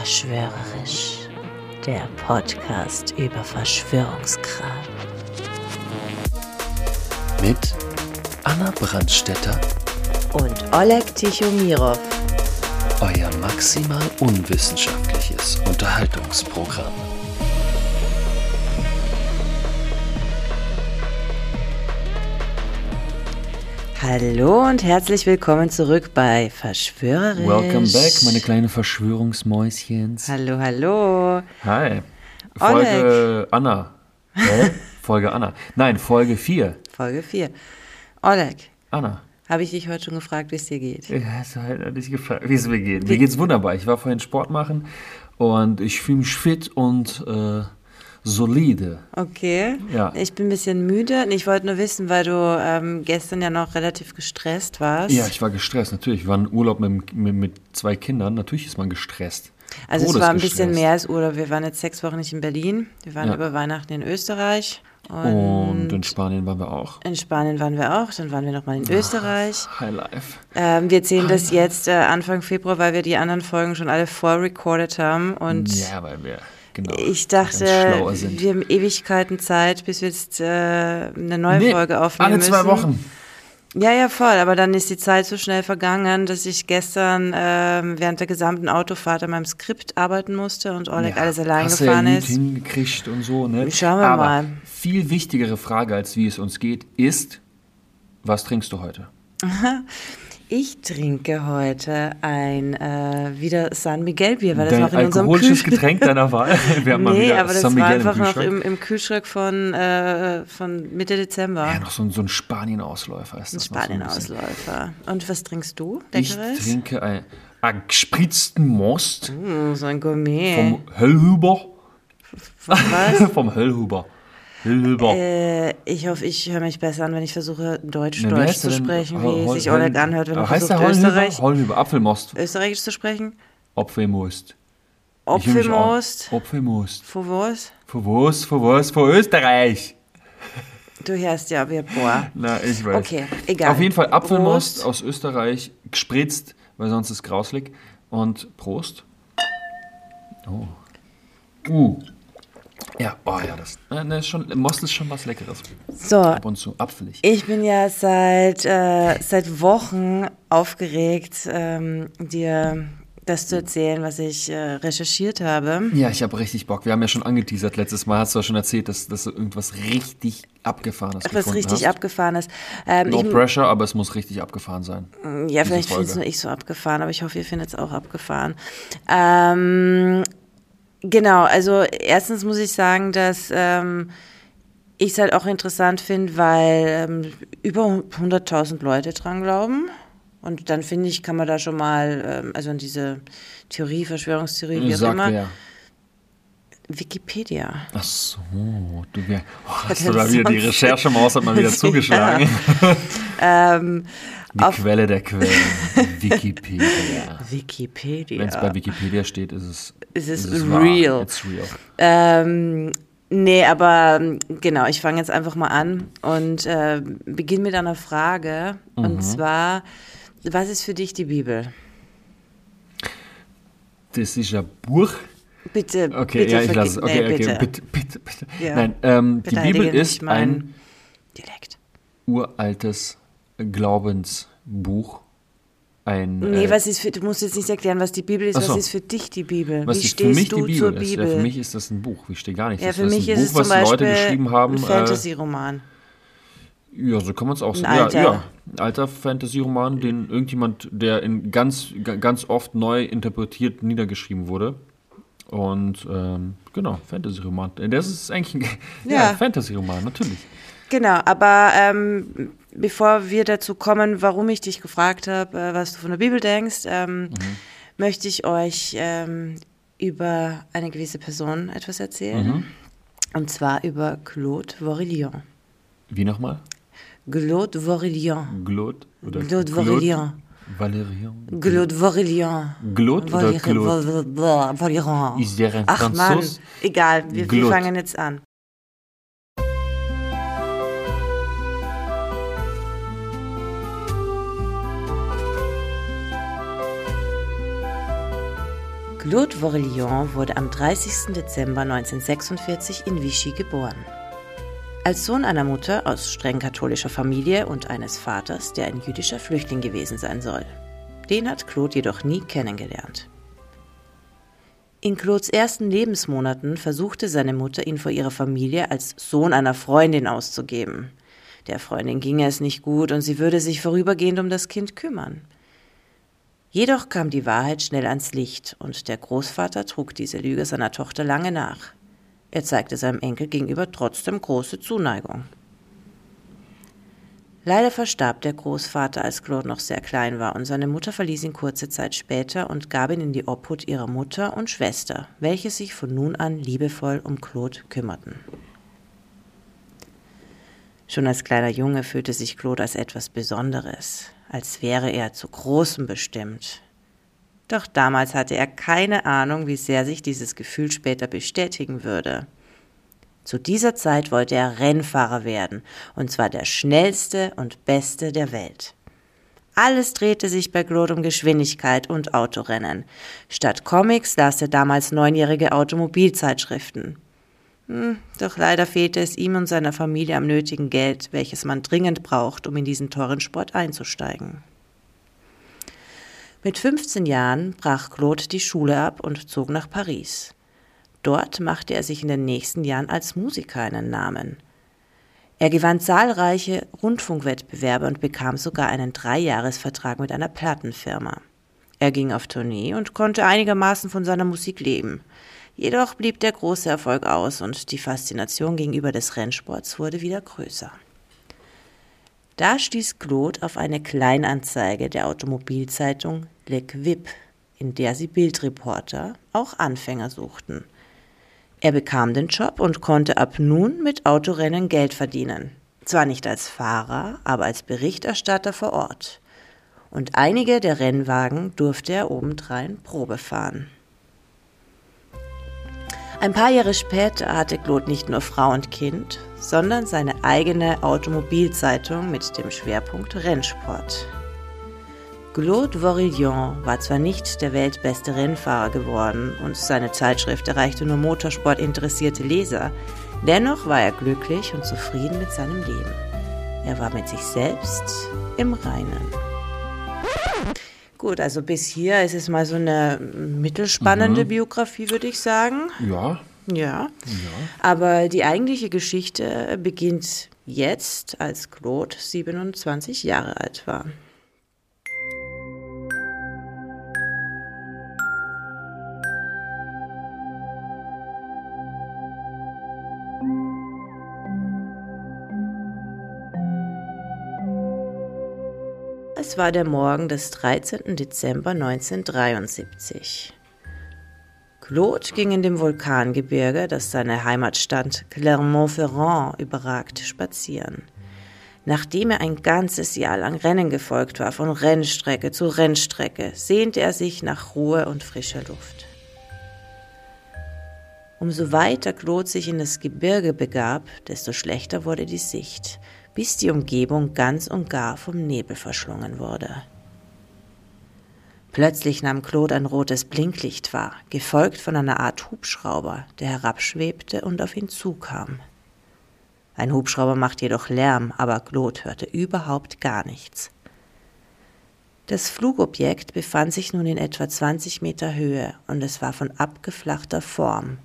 Verschwörerisch, der Podcast über Verschwörungskram. Mit Anna Brandstetter, Und Oleg Tichomirov. euer maximal unwissenschaftliches Unterhaltungsprogramm. Hallo und herzlich willkommen zurück bei Verschwörerisch. Welcome back, meine kleinen Verschwörungsmäuschens. Hallo, hallo. Hi. Folge Anna. Hä? Folge Anna. Nein, Folge 4. Folge 4. Oleg, Anna. habe ich dich heute schon gefragt, wie es dir geht? Ja, hast du halt dich gefragt, wie es mir geht. Mir geht's wunderbar. Ich war vorhin Sport machen und ich fühle mich fit und äh, solide. Okay. Ja. Ich bin ein bisschen müde. Ich wollte nur wissen, weil du ähm, gestern ja noch relativ gestresst warst. Ja, ich war gestresst, natürlich. Ich war in Urlaub mit, mit, mit zwei Kindern. Natürlich ist man gestresst. Also es war ein bisschen Todesgestresst. mehr als Urlaub. Wir waren jetzt sechs Wochen nicht in Berlin. Wir waren Ja. über Weihnachten in Österreich. Und, Und in Spanien waren wir auch. in Spanien waren wir auch. Dann waren wir nochmal in Österreich. High Life. Ähm, wir zählen das jetzt äh, Anfang Februar, weil wir die anderen Folgen schon alle vorrecorded haben. Und Ja, weil wir genau ich dachte, wir haben Ewigkeiten Zeit, bis wir jetzt äh, eine neue Nee, Folge aufnehmen alle müssen. zwei Wochen. Ja, ja, voll. Aber dann ist die Zeit so schnell vergangen, dass ich gestern ähm, während der gesamten Autofahrt an meinem Skript arbeiten musste und Oleg Ja, alles allein hast gefahren ja ist. hingekriegt und so, ne? Schauen wir Aber mal. viel wichtigere Frage, als wie es uns geht, ist, was trinkst du heute? Ich trinke heute ein äh, wieder San Miguel Bier, weil das Dein noch in unserem alkoholisches. Getränk deiner Wahl? Wir haben mal Nee, wieder aber das San war Miguel einfach im noch im, im Kühlschrank von, äh, von Mitte Dezember. Ja, noch so ein, so ein Spanien-Ausläufer ist ein das. noch so. Spanien-Ausläufer. Und was trinkst du? Ich Leckeres? trinke ein, einen gespritzten Most Mm, so ein Gourmet. vom Höllhuber. Was? vom Höllhuber. Höllhuber. äh, ich hoffe, ich höre mich besser an, wenn ich versuche, Deutsch, wie Deutsch zu sprechen, wie es sich Oleg anhört, wenn der Höllhuber? Österreich, Höllhuber, Apfelmost. Österreichisch zu sprechen. Apfelmost. Ich Apfelmost. Apfelmost. Für was? Für was? Für was? Für Österreich. Du hörst ja wie boah. Na, ich weiß. Okay, egal. Auf jeden Fall Apfelmost Prost. aus Österreich, gespritzt, weil sonst ist es grauslig. Und Prost. Oh. Uh. Ja, oh ja, das ne, ist schon, Most ist schon was Leckeres. So, Ab und zu, apfelig. Ich bin ja seit, äh, seit Wochen aufgeregt, ähm, dir das zu erzählen, was ich äh, recherchiert habe. Ja, ich habe richtig Bock. Wir haben ja schon angeteasert letztes Mal, hast du ja schon erzählt, dass, dass du irgendwas richtig abgefahrenes Was richtig hast. abgefahren ist. Ähm, No ich, pressure, aber es muss richtig abgefahren sein. ja, vielleicht Folge. findest du ich so abgefahren, aber ich hoffe, ihr findet es auch abgefahren. Ähm, genau, also erstens muss ich sagen, dass ähm, ich es halt auch interessant finde, weil ähm, über 100.000 Leute dran glauben. Und dann finde ich, kann man da schon mal, ähm, also an diese Theorie, Verschwörungstheorie, wie auch immer, wer? Wikipedia. Ach so, du, wär, oh, hast du da wieder die? Recherchemaus hat mal wieder Ja. zugeschlagen. Ähm, Die Quelle der Quellen. Wikipedia. Wikipedia. Wenn es bei Wikipedia steht, ist es, Es ist es wahr. real. It's real. Ähm, nee, aber ähm, genau, ich fange jetzt einfach mal an und äh, beginne mit einer Frage. Mhm. Und zwar, was ist für dich die Bibel? Das ist ein Buch. Bitte, Okay, bitte ja, ich lasse es. Okay, nee, okay, bitte. bitte, bitte, bitte. Ja. Nein, ähm, die Bibel ist ein Dialekt. uraltes Glaubensbuch. Ein, Nee, äh, was ist für, du musst jetzt nicht erklären, was die Bibel ist. So. Was ist für dich die Bibel? was Wie für stehst mich du die zur Bibel ist. Bibel? Ja, für mich ist das ein Buch. Ich stehe gar nicht. Ja, das für ist mich ein ist Buch, es zum was Beispiel Leute geschrieben haben. ein äh, Fantasy-Roman. Ja, so kann man es auch sagen. Ja, alter. ja, ein alter Fantasy-Roman, den irgendjemand, der in ganz, ga- ganz oft neu interpretiert niedergeschrieben wurde. Und ähm, genau, Fantasy-Roman. Das ist eigentlich ein ja. Ja. Fantasy-Roman, natürlich. Genau, aber ähm, bevor wir dazu kommen, warum ich dich gefragt habe, äh, was du von der Bibel denkst, ähm, Mhm. möchte ich euch ähm, über eine gewisse Person etwas erzählen. Mhm. Und zwar über Claude Vorillon. Wie nochmal? Claude Vorillon. Glot oder Claude Vorillon. Valerian. Claude Vorillon. Glot oder Claude? Val- Val- Valéron. Ist der ein Ach Mann, Franzos? egal, wir, wir Claude. fangen jetzt an. Claude Vorillon wurde am 30. Dezember 1946 in Vichy geboren. Als Sohn einer Mutter aus streng katholischer Familie und eines Vaters, der ein jüdischer Flüchtling gewesen sein soll. Den hat Claude jedoch nie kennengelernt. In Claudes ersten Lebensmonaten versuchte seine Mutter, ihn vor ihrer Familie als Sohn einer Freundin auszugeben. Der Freundin ging es nicht gut und sie würde sich vorübergehend um das Kind kümmern. Jedoch kam die Wahrheit schnell ans Licht und der Großvater trug diese Lüge seiner Tochter lange nach. Er zeigte seinem Enkel gegenüber trotzdem große Zuneigung. Leider verstarb der Großvater, als Claude noch sehr klein war, und seine Mutter verließ ihn kurze Zeit später und gab ihn in die Obhut ihrer Mutter und Schwester, welche sich von nun an liebevoll um Claude kümmerten. Schon als kleiner Junge fühlte sich Claude als etwas Besonderes, als wäre er zu Großem bestimmt. Doch damals hatte er keine Ahnung, wie sehr sich dieses Gefühl später bestätigen würde. Zu dieser Zeit wollte er Rennfahrer werden, und zwar der schnellste und beste der Welt. Alles drehte sich bei Claude um Geschwindigkeit und Autorennen. Statt Comics las er damals neunjährige Automobilzeitschriften. Hm, doch leider fehlte es ihm und seiner Familie am nötigen Geld, welches man dringend braucht, um in diesen teuren Sport einzusteigen. Mit 15 Jahren brach Claude die Schule ab und zog nach Paris. Dort machte er sich in den nächsten Jahren als Musiker einen Namen. Er gewann zahlreiche Rundfunkwettbewerbe und bekam sogar einen Dreijahresvertrag mit einer Plattenfirma. Er ging auf Tournee und konnte einigermaßen von seiner Musik leben. Jedoch blieb der große Erfolg aus und die Faszination gegenüber des Rennsports wurde wieder größer. Da stieß Claude auf eine Kleinanzeige der Automobilzeitung Le Quip, in der sie Bildreporter, auch Anfänger suchten. Er bekam den Job und konnte ab nun mit Autorennen Geld verdienen. Zwar nicht als Fahrer, aber als Berichterstatter vor Ort. Und einige der Rennwagen durfte er obendrein Probe fahren. Ein paar Jahre später hatte Claude nicht nur Frau und Kind, sondern seine eigene Automobilzeitung mit dem Schwerpunkt Rennsport. Claude Vorillon war zwar nicht der weltbeste Rennfahrer geworden und seine Zeitschrift erreichte nur motorsportinteressierte Leser, dennoch war er glücklich und zufrieden mit seinem Leben. Er war mit sich selbst im Reinen. Gut, also bis hier ist es mal so eine mittelspannende mhm. Biografie, würde ich sagen. Ja. ja. Ja. Aber die eigentliche Geschichte beginnt jetzt, als Claude 27 Jahre alt war. Es war der Morgen des 13. Dezember 1973. Claude ging in dem Vulkangebirge, das seine Heimatstadt Clermont-Ferrand überragt, spazieren. Nachdem er ein ganzes Jahr lang Rennen gefolgt war, von Rennstrecke zu Rennstrecke, sehnte er sich nach Ruhe und frischer Luft. Umso weiter Claude sich in das Gebirge begab, desto schlechter wurde die Sicht bis die Umgebung ganz und gar vom Nebel verschlungen wurde. Plötzlich nahm Claude ein rotes Blinklicht wahr, gefolgt von einer Art Hubschrauber, der herabschwebte und auf ihn zukam. Ein Hubschrauber macht jedoch Lärm, aber Claude hörte überhaupt gar nichts. Das Flugobjekt befand sich nun in etwa 20 Meter Höhe und es war von abgeflachter Form.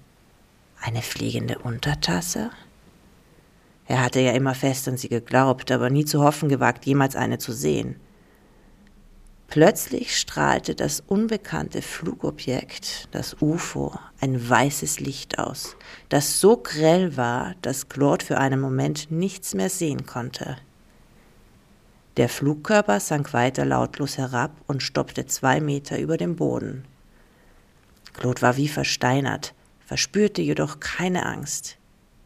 Eine fliegende Untertasse? Er hatte ja immer fest an sie geglaubt, aber nie zu hoffen gewagt, jemals eine zu sehen. Plötzlich strahlte das unbekannte Flugobjekt, das UFO, ein weißes Licht aus, das so grell war, dass Claude für einen Moment nichts mehr sehen konnte. Der Flugkörper sank weiter lautlos herab und stoppte zwei Meter über dem Boden. Claude war wie versteinert, verspürte jedoch keine Angst.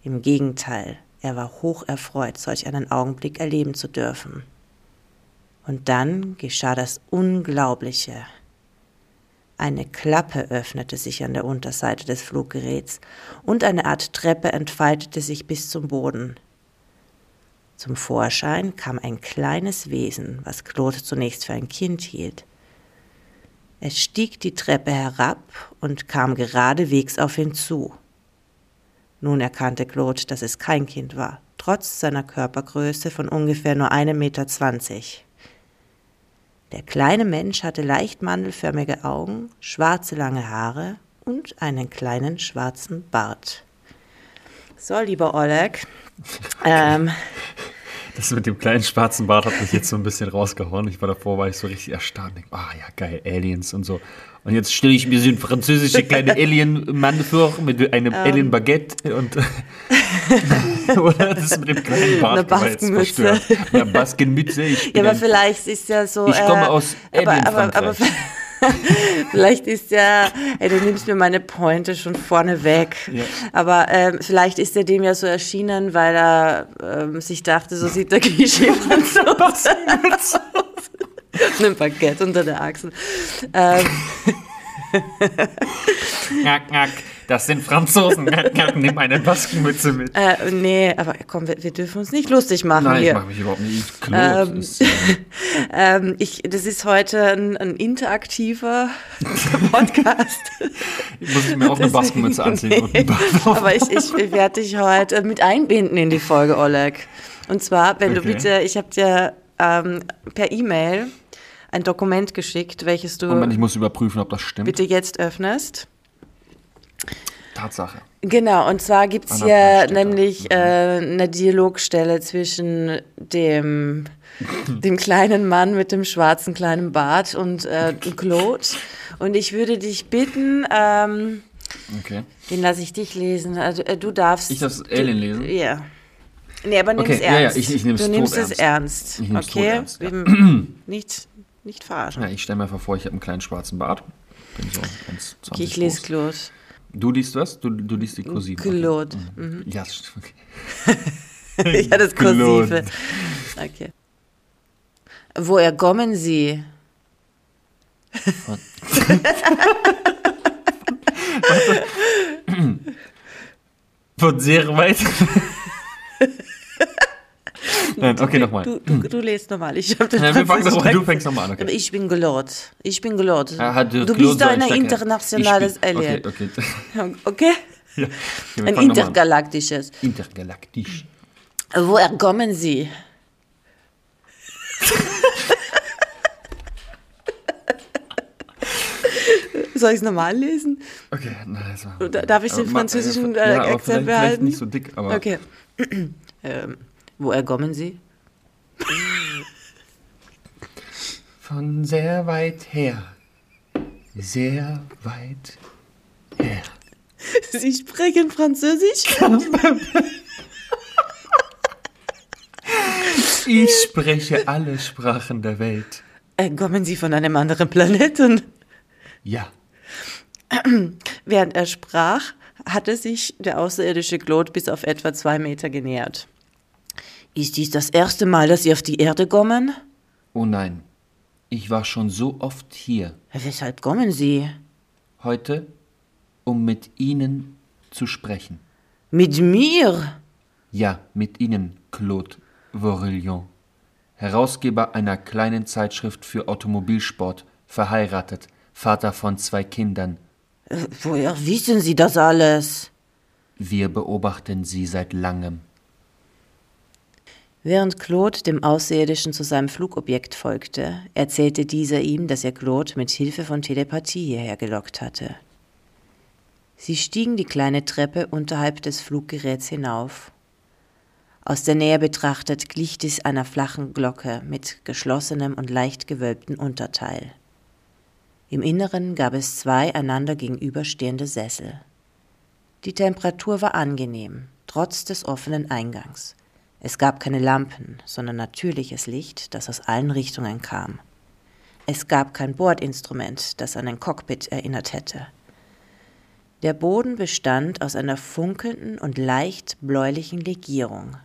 Im Gegenteil, er war hoch erfreut, solch einen Augenblick erleben zu dürfen. Und dann geschah das Unglaubliche. Eine Klappe öffnete sich an der Unterseite des Fluggeräts und eine Art Treppe entfaltete sich bis zum Boden. Zum Vorschein kam ein kleines Wesen, was Claude zunächst für ein Kind hielt. Er stieg die Treppe herab und kam geradewegs auf ihn zu. Nun erkannte Claude, dass es kein Kind war, trotz seiner Körpergröße von ungefähr nur einem Meter. zwanzig. Der kleine Mensch hatte leicht mandelförmige Augen, schwarze lange Haare und einen kleinen schwarzen Bart. So, lieber Oleg, ähm, Das mit dem kleinen schwarzen Bart hat mich jetzt so ein bisschen rausgehauen. Ich war davor, war ich so richtig erstarrt. Ah ja, geil, Aliens und so. Und jetzt stelle ich mir so ein französische kleine Alien-Mann vor mit einem Ähm. Alien-Baguette und oder das mit dem kleinen Bart Eine Baskenmütze. Eine Baskenmütze. Ja, aber vielleicht ist ja so. Ich komme äh, aus aber, aber, aber Alien-Frankreich. vielleicht ist ja, ey, du nimmst mir meine Pointe schon vorne weg. Ja. Aber ähm, vielleicht ist er dem ja so erschienen, weil er ähm, sich dachte, so sieht der Klischee-Franzose aus. Ein Baguette unter der Achsel. Ähm, Knack, knack. Das sind Franzosen. Knack, knack. Nimm eine Baskenmütze mit. äh, nee, aber komm, wir, wir dürfen uns nicht lustig machen Nein, ich hier. mache mich überhaupt nicht. Claude Ähm, ist, äh, Ähm, ich, das ist heute ein, ein interaktiver Podcast. muss ich mir auch eine Baskenmütze anziehen auf. Aber ich, ich, ich werde dich heute mit einbinden in die Folge, Oleg. Und zwar, wenn du Okay. bitte, ich habe dir ähm, per E-Mail ein Dokument geschickt, welches du Moment, ich muss überprüfen, ob das stimmt. bitte jetzt öffnest. Tatsache. Genau, und zwar gibt es hier nämlich äh, eine Dialogstelle zwischen dem, dem kleinen Mann mit dem schwarzen kleinen Bart und äh, Claude. Und ich würde dich bitten, ähm, Okay. den lasse ich dich lesen. Also, äh, du darfst. Ich darf Alien lesen? Ja. Nee, aber nimm Okay, es ja, ja, ernst. ich- ich du nimmst es todernst. ernst. Ich okay? todernst, ja. Nicht, nicht verarschen. Ja, ich stelle mir einfach vor, ich habe einen kleinen schwarzen Bart. Bin so 1,20 Okay, ich lese. Claude. Du liest was? Du, du liest die Kursive. okay. Claude. Mhm. Ja, das stimmt, okay. ja, das Claude. Kursive. Okay. Woher kommen Sie? Von sehr weit. Nein, okay, nochmal. Du, du, du lest nochmal. Ich habe den Ja, wir fangen nochmal, du fängst nochmal an, okay. ich bin Claude. Ich bin. Ah, hat der du Claude bist so ein internationales bin- Alien. Okay, okay. Okay? Ja, okay Ein intergalaktisches. Intergalaktisch. Woher kommen Sie? Soll ich es normal lesen? Okay, na, das war. Darf ich den französischen, ja, äh, Akzent vielleicht, behalten? Vielleicht nicht so dick, aber. Okay. ähm, woher kommen Sie? Von sehr weit her. Sehr weit her. Sie sprechen Französisch? Ich spreche alle Sprachen der Welt. Äh, kommen Sie von einem anderen Planeten? Ja. Während er sprach, hatte sich der außerirdische Claude bis auf etwa zwei Meter genähert. Ist dies das erste Mal, dass Sie auf die Erde kommen? Oh nein. Ich war schon so oft hier. Weshalb kommen Sie? Heute, um mit Ihnen zu sprechen. Mit mir? Ja, mit Ihnen, Claude Vorillon. Herausgeber einer kleinen Zeitschrift für Automobilsport, verheiratet, Vater von zwei Kindern. Äh, woher wissen Sie das alles? Wir beobachten Sie seit langem. Während Claude dem Außerirdischen zu seinem Flugobjekt folgte, erzählte dieser ihm, dass er Claude mit Hilfe von Telepathie hierher gelockt hatte. Sie stiegen die kleine Treppe unterhalb des Fluggeräts hinauf. Aus der Nähe betrachtet glich dies einer flachen Glocke mit geschlossenem und leicht gewölbten Unterteil. Im Inneren gab es zwei einander gegenüberstehende Sessel. Die Temperatur war angenehm, trotz des offenen Eingangs. Es gab keine Lampen, sondern natürliches Licht, das aus allen Richtungen kam. Es gab kein Bordinstrument, das an ein Cockpit erinnert hätte. Der Boden bestand aus einer funkelnden und leicht bläulichen Legierung.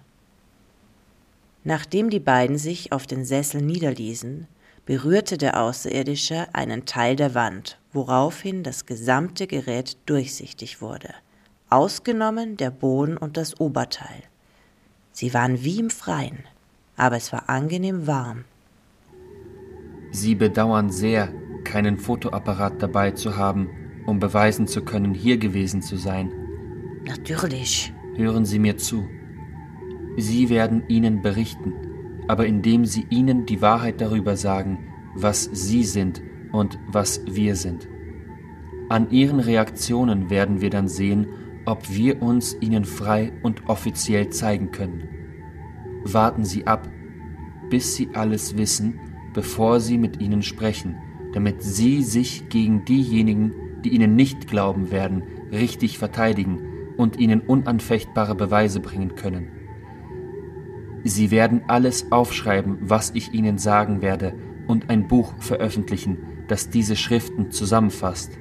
Nachdem die beiden sich auf den Sessel niederließen, berührte der Außerirdische einen Teil der Wand, woraufhin das gesamte Gerät durchsichtig wurde, ausgenommen der Boden und das Oberteil. Sie waren wie im Freien, aber es war angenehm warm. Sie bedauern sehr, keinen Fotoapparat dabei zu haben, um beweisen zu können, hier gewesen zu sein. Natürlich. Hören Sie mir zu. Sie werden Ihnen berichten, aber indem Sie Ihnen die Wahrheit darüber sagen, was Sie sind und was wir sind. An Ihren Reaktionen werden wir dann sehen, ob wir uns Ihnen frei und offiziell zeigen können. Warten Sie ab, bis Sie alles wissen, bevor Sie mit Ihnen sprechen, damit Sie sich gegen diejenigen, die Ihnen nicht glauben werden, richtig verteidigen und Ihnen unanfechtbare Beweise bringen können. Sie werden alles aufschreiben, was ich Ihnen sagen werde, und ein Buch veröffentlichen, das diese Schriften zusammenfasst.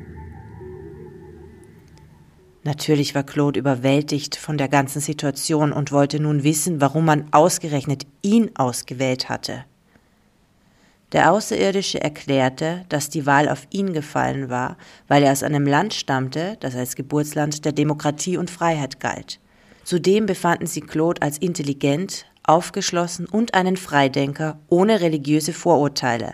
Natürlich war Claude überwältigt von der ganzen Situation und wollte nun wissen, warum man ausgerechnet ihn ausgewählt hatte. Der Außerirdische erklärte, dass die Wahl auf ihn gefallen war, weil er aus einem Land stammte, das als Geburtsland der Demokratie und Freiheit galt. Zudem befanden sie Claude als intelligent, aufgeschlossen und einen Freidenker ohne religiöse Vorurteile.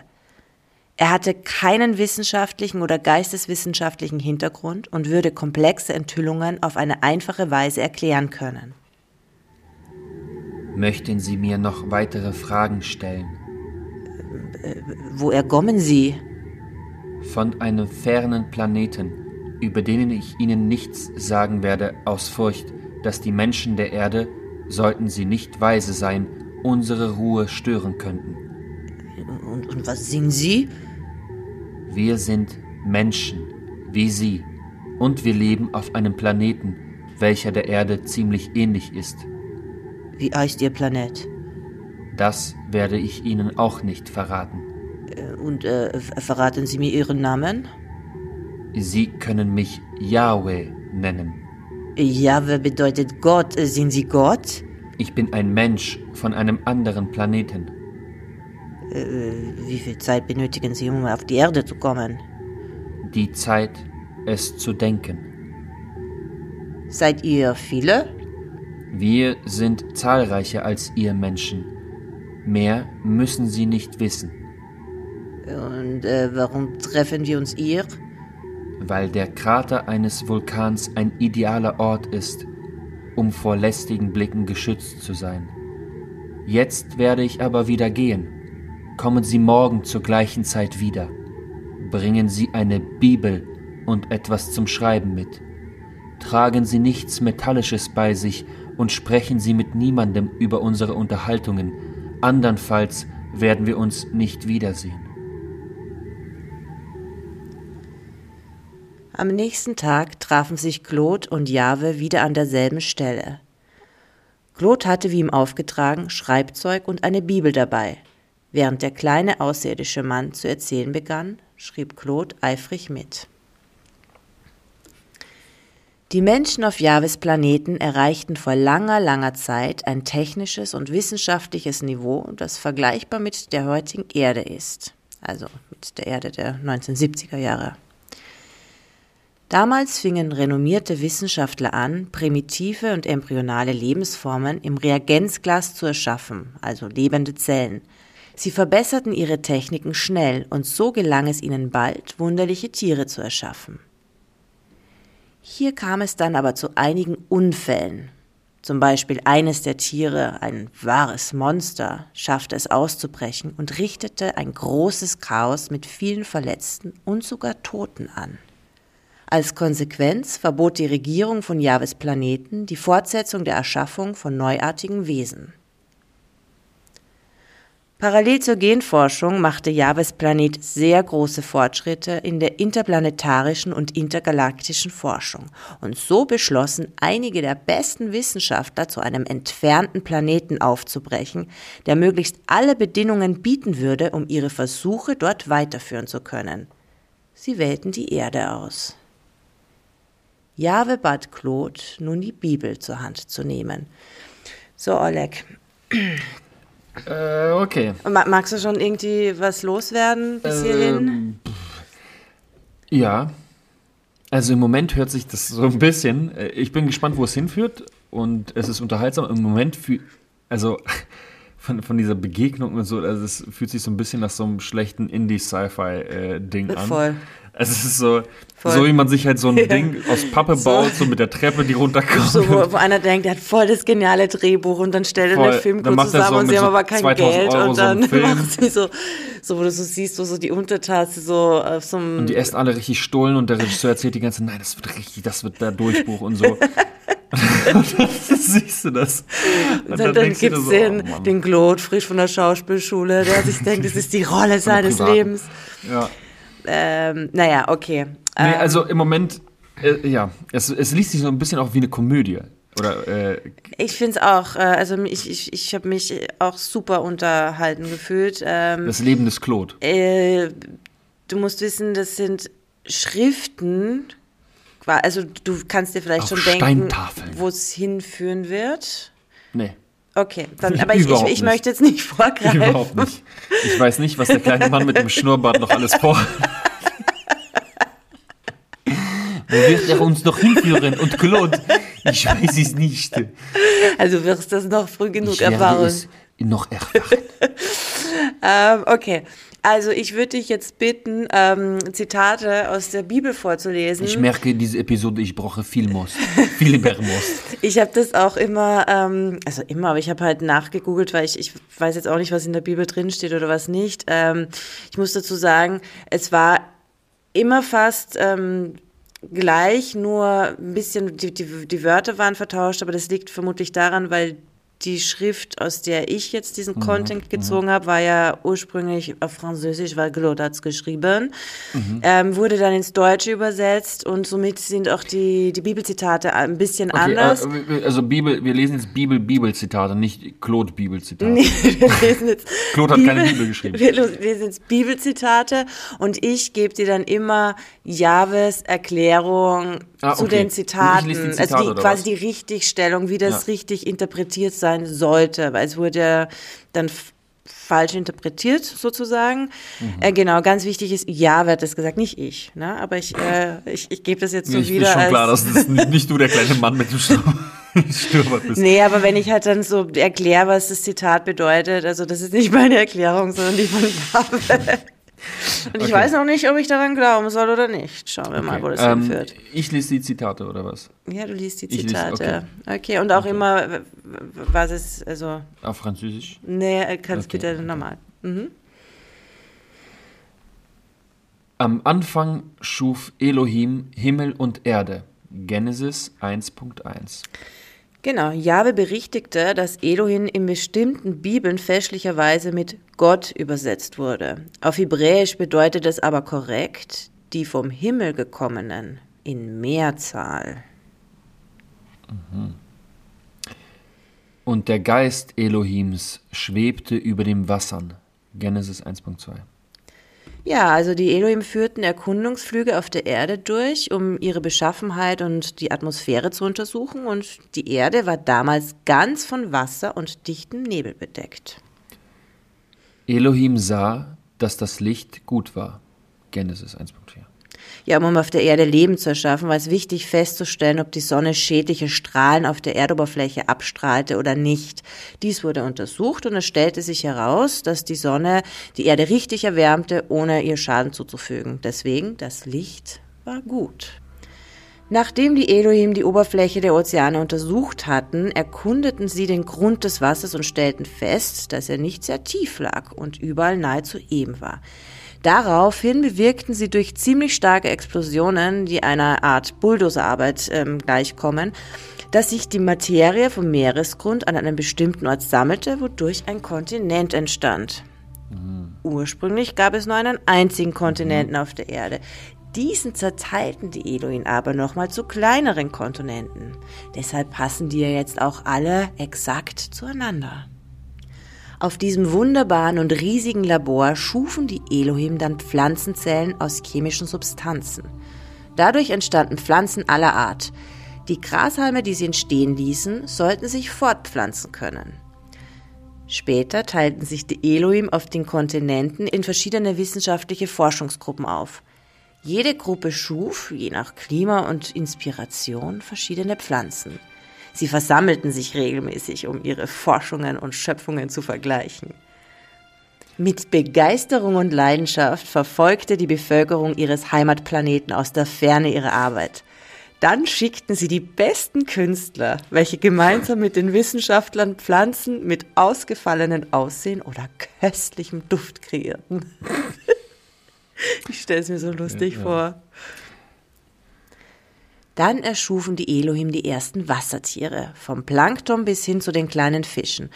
Er hatte keinen wissenschaftlichen oder geisteswissenschaftlichen Hintergrund und würde komplexe Enthüllungen auf eine einfache Weise erklären können. Möchten Sie mir noch weitere Fragen stellen? Woher kommen Sie? Von einem fernen Planeten, über den ich Ihnen nichts sagen werde, aus Furcht, dass die Menschen der Erde, sollten sie nicht weise sein, unsere Ruhe stören könnten. Und, und was sind Sie? Wir sind Menschen, wie Sie, und wir leben auf einem Planeten, welcher der Erde ziemlich ähnlich ist. Wie heißt Ihr Planet? Das werde ich Ihnen auch nicht verraten. Äh, Und äh, verraten Sie mir Ihren Namen? Sie können mich Yahweh nennen. Jahwe bedeutet Gott. Äh, Sind Sie Gott? Ich bin ein Mensch von einem anderen Planeten. Äh, Wie viel Zeit benötigen Sie, um auf die Erde zu kommen? Die Zeit, es zu denken. Seid ihr viele? Wir sind zahlreicher als ihr Menschen. Mehr müssen Sie nicht wissen, Und äh, warum treffen wir uns hier? weil der Krater eines Vulkans ein idealer Ort ist, um vor lästigen Blicken geschützt zu sein. Jetzt werde ich aber wieder gehen. Kommen Sie morgen zur gleichen Zeit wieder. Bringen Sie eine Bibel und etwas zum Schreiben mit. Tragen Sie nichts Metallisches bei sich und sprechen Sie mit niemandem über unsere Unterhaltungen, andernfalls werden wir uns nicht wiedersehen. Am nächsten Tag trafen sich Claude und Jahwe wieder an derselben Stelle. Claude hatte wie ihm aufgetragen Schreibzeug und eine Bibel dabei. Während der kleine außerirdische Mann zu erzählen begann, schrieb Claude eifrig mit. Die Menschen auf Jahwes Planeten erreichten vor langer, langer Zeit ein technisches und wissenschaftliches Niveau, das vergleichbar mit der heutigen Erde ist. Also mit der Erde der 1970er Jahre. Damals fingen renommierte Wissenschaftler an, primitive und embryonale Lebensformen im Reagenzglas zu erschaffen, also lebende Zellen. Sie verbesserten ihre Techniken schnell und so gelang es ihnen bald, wunderliche Tiere zu erschaffen. Hier kam es dann aber zu einigen Unfällen. Zum Beispiel eines der Tiere, ein wahres Monster, schaffte es auszubrechen und richtete ein großes Chaos mit vielen Verletzten und sogar Toten an. Als Konsequenz verbot die Regierung von Jahwes Planeten die Fortsetzung der Erschaffung von neuartigen Wesen. Parallel zur Genforschung machte Jahwes Planet sehr große Fortschritte in der interplanetarischen und intergalaktischen Forschung. Und so beschlossen einige der besten Wissenschaftler, zu einem entfernten Planeten aufzubrechen, der möglichst alle Bedingungen bieten würde, um ihre Versuche dort weiterführen zu können. Sie wählten die Erde aus. Jahwe bat Claude, nun die Bibel zur Hand zu nehmen. So, Oleg, Äh, okay. ma- magst du schon irgendwie was loswerden bis hierhin? Ähm, ja. Also im Moment hört sich das so ein bisschen. äh, Ich bin gespannt, wo es hinführt und es ist unterhaltsam. Im Moment fühl, also von, von dieser Begegnung und so, also es fühlt sich so ein bisschen nach so einem schlechten Indie-Sci-Fi-Ding an. Voll. Es ist so, Voll. so wie man sich halt so ein Ja. Ding aus Pappe So. baut, so mit der Treppe, die runterkommt. So, wo, wo einer denkt, der hat voll das geniale Drehbuch und dann stellt er Dann macht er zusammen so und sie haben so aber kein 2000 Geld Euro und so dann Film. macht sie so, so, wo du so siehst, wo so die Untertasse so auf so einem. Und die essen alle richtig Stullen und der Regisseur erzählt die ganze Zeit, nein, das wird richtig, das wird der Durchbruch und so. und dann siehst du das. Und dann, dann dir gibt es so, den, oh den Claude frisch von der Schauspielschule, der sich denkt, das ist die Rolle seines. Lebens. Ja. Ähm, naja, okay. Nee, Ähm, also im Moment, äh, ja, es, es liest sich so ein bisschen auch wie eine Komödie. Oder, äh, Ich finde es auch, äh, also ich, ich, ich habe mich auch super unterhalten gefühlt. Ähm, das Leben des Claude. äh, du musst wissen, das sind Schriften, also du kannst dir vielleicht Auf schon denken, wo es hinführen wird. Nee, Okay, dann, aber ich, ich, ich möchte jetzt nicht vorgreifen. überhaupt nicht. Ich weiß nicht, was der kleine Mann mit dem Schnurrbart noch alles vorhat. Wo wird er uns noch hinführen? Und Claude, ich weiß es nicht. Also du wirst das noch früh genug Ich erfahren. es noch erfahren. Ähm, okay, also ich würde dich jetzt bitten, ähm, Zitate aus der Bibel vorzulesen. Ich merke, diese Episode, ich brauche viel Most. Viel Most. Ich habe das auch immer, ähm, also immer, aber ich habe halt nachgegoogelt, weil ich, ich weiß jetzt auch nicht, was in der Bibel drinsteht oder was nicht. Ähm, ich muss dazu sagen, es war immer fast ähm, gleich, nur ein bisschen, die, die, die Wörter waren vertauscht, aber das liegt vermutlich daran, weil die Schrift, aus der ich jetzt diesen Mhm, Content gezogen habe, war ja ursprünglich auf Französisch, weil Claude hat's geschrieben, Mhm. ähm, wurde dann ins Deutsche übersetzt und somit sind auch die, die Bibelzitate ein bisschen Okay, anders. äh, also Bibel, wir lesen jetzt Bibel-Bibel-Zitate, nicht Claude-Bibel-Zitate. Nee, Claude hat keine Bibel geschrieben. Wir lesen jetzt Bibelzitate und ich gebe dir dann immer Jahwes Erklärung Ah, zu okay. den Und ich Zitaten. die also Zitate, die, oder quasi was? die Richtigstellung, wie das Ja. richtig interpretiert sein sollte, weil es wurde dann falsch interpretiert sozusagen. Mhm. Äh, genau, ganz wichtig ist, Jahwe hat das gesagt, nicht ich. Ne? Aber ich, äh, ich, ich gebe das jetzt so ich wieder ist schon klar, dass das nicht, nicht du der kleine Mann mit dem Schnurrbart bist. Nee, aber wenn ich halt dann so erkläre, was das Zitat bedeutet, also das ist nicht meine Erklärung, sondern die von Pavel. Und ich Okay. weiß noch nicht, ob ich daran glauben soll oder nicht. Schauen wir mal, wo das Ähm, hinführt. ich lese die Zitate, oder was? Ja, du liest die ich lese- Zitate. okay. und auch immer, was ist, also, Auf Französisch? nee, äh, kannst Okay, bitte okay. normal. Mhm. Am Anfang schuf Elohim Himmel und Erde. Genesis 1.1. Genau, Jahwe berichtigte, dass Elohim in bestimmten Bibeln fälschlicherweise mit Gott übersetzt wurde. Auf Hebräisch bedeutet es aber korrekt, die vom Himmel gekommenen in Mehrzahl. Und der Geist Elohims schwebte über den Wassern. Genesis 1.2. Ja, also die Elohim führten Erkundungsflüge auf der Erde durch, um ihre Beschaffenheit und die Atmosphäre zu untersuchen, und die Erde war damals ganz von Wasser und dichtem Nebel bedeckt. Elohim sah, dass das Licht gut war. Genesis 1.4. Ja, um auf der Erde Leben zu erschaffen, war es wichtig festzustellen, ob die Sonne schädliche Strahlen auf der Erdoberfläche abstrahlte oder nicht. Dies wurde untersucht und es stellte sich heraus, dass die Sonne die Erde richtig erwärmte, ohne ihr Schaden zuzufügen. Deswegen, das Licht war gut. Nachdem die Elohim die Oberfläche der Ozeane untersucht hatten, erkundeten sie den Grund des Wassers und stellten fest, dass er nicht sehr tief lag und überall nahezu eben war. Daraufhin bewirkten sie durch ziemlich starke Explosionen, die einer Art Bulldozerarbeit ähm, gleichkommen, dass sich die Materie vom Meeresgrund an einem bestimmten Ort sammelte, wodurch ein Kontinent entstand. Ursprünglich gab es nur einen einzigen Kontinenten auf der Erde. Diesen zerteilten die Elohim aber nochmal zu kleineren Kontinenten. Deshalb passen die ja jetzt auch alle exakt zueinander. Auf diesem wunderbaren und riesigen Labor schufen die Elohim dann Pflanzenzellen aus chemischen Substanzen. Dadurch entstanden Pflanzen aller Art. Die Grashalme, die sie entstehen ließen, sollten sich fortpflanzen können. Später teilten sich die Elohim auf den Kontinenten in verschiedene wissenschaftliche Forschungsgruppen auf. Jede Gruppe schuf, je nach Klima und Inspiration, verschiedene Pflanzen. Sie versammelten sich regelmäßig, um ihre Forschungen und Schöpfungen zu vergleichen. Mit Begeisterung und Leidenschaft verfolgte die Bevölkerung ihres Heimatplaneten aus der Ferne ihre Arbeit. Dann schickten sie die besten Künstler, welche gemeinsam mit den Wissenschaftlern Pflanzen mit ausgefallenen Aussehen oder köstlichem Duft kreierten. ich stelle es mir so lustig ja, ja. vor. Dann erschufen die Elohim die ersten Wassertiere, vom Plankton bis hin zu den kleinen Fischen.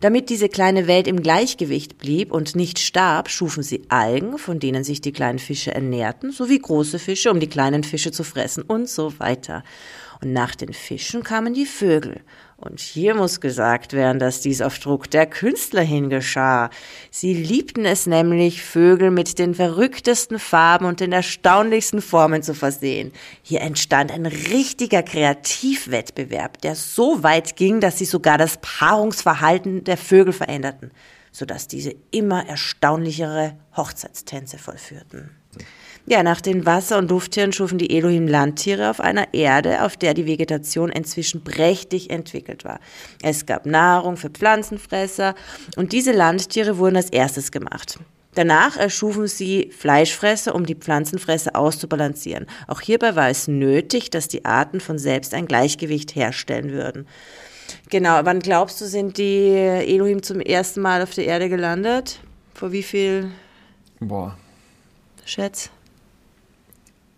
Damit diese kleine Welt im Gleichgewicht blieb und nicht starb, schufen sie Algen, von denen sich die kleinen Fische ernährten, sowie große Fische, um die kleinen Fische zu fressen und so weiter. Und nach den Fischen kamen die Vögel. Und hier muss gesagt werden, dass dies auf Druck der Künstler hin geschah. Sie liebten es nämlich, Vögel mit den verrücktesten Farben und den erstaunlichsten Formen zu versehen. Hier entstand ein richtiger Kreativwettbewerb, der so weit ging, dass sie sogar das Paarungsverhalten der Vögel veränderten, sodass diese immer erstaunlichere Hochzeitstänze vollführten. Ja, nach den Wasser- und Lufttieren schufen die Elohim Landtiere auf einer Erde, auf der die Vegetation inzwischen prächtig entwickelt war. Es gab Nahrung für Pflanzenfresser und diese Landtiere wurden als erstes gemacht. Danach erschufen sie Fleischfresser, um die Pflanzenfresser auszubalancieren. Auch hierbei war es nötig, dass die Arten von selbst ein Gleichgewicht herstellen würden. Genau, wann glaubst du, sind die Elohim zum ersten Mal auf der Erde gelandet? Vor wie viel? Boah. Schätz?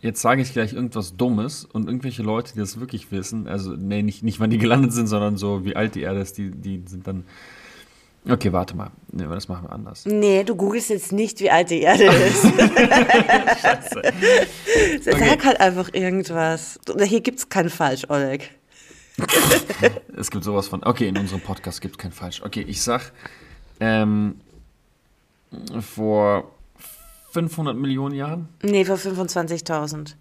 Jetzt sage ich gleich irgendwas Dummes und irgendwelche Leute, die das wirklich wissen, also nee, nicht, nicht wann die gelandet sind, sondern so wie alt die Erde ist, die, die sind dann. Okay, warte mal. Nee, das machen wir anders. Nee, du googelst jetzt nicht, wie alt die Erde ist. Scheiße. Sag okay. halt einfach irgendwas. Hier gibt es kein Falsch, Oleg. es gibt sowas von. Okay, in unserem Podcast gibt es kein Falsch. Okay, ich sag, ähm, vor 500 Millionen Jahren? Nee, vor 25.000.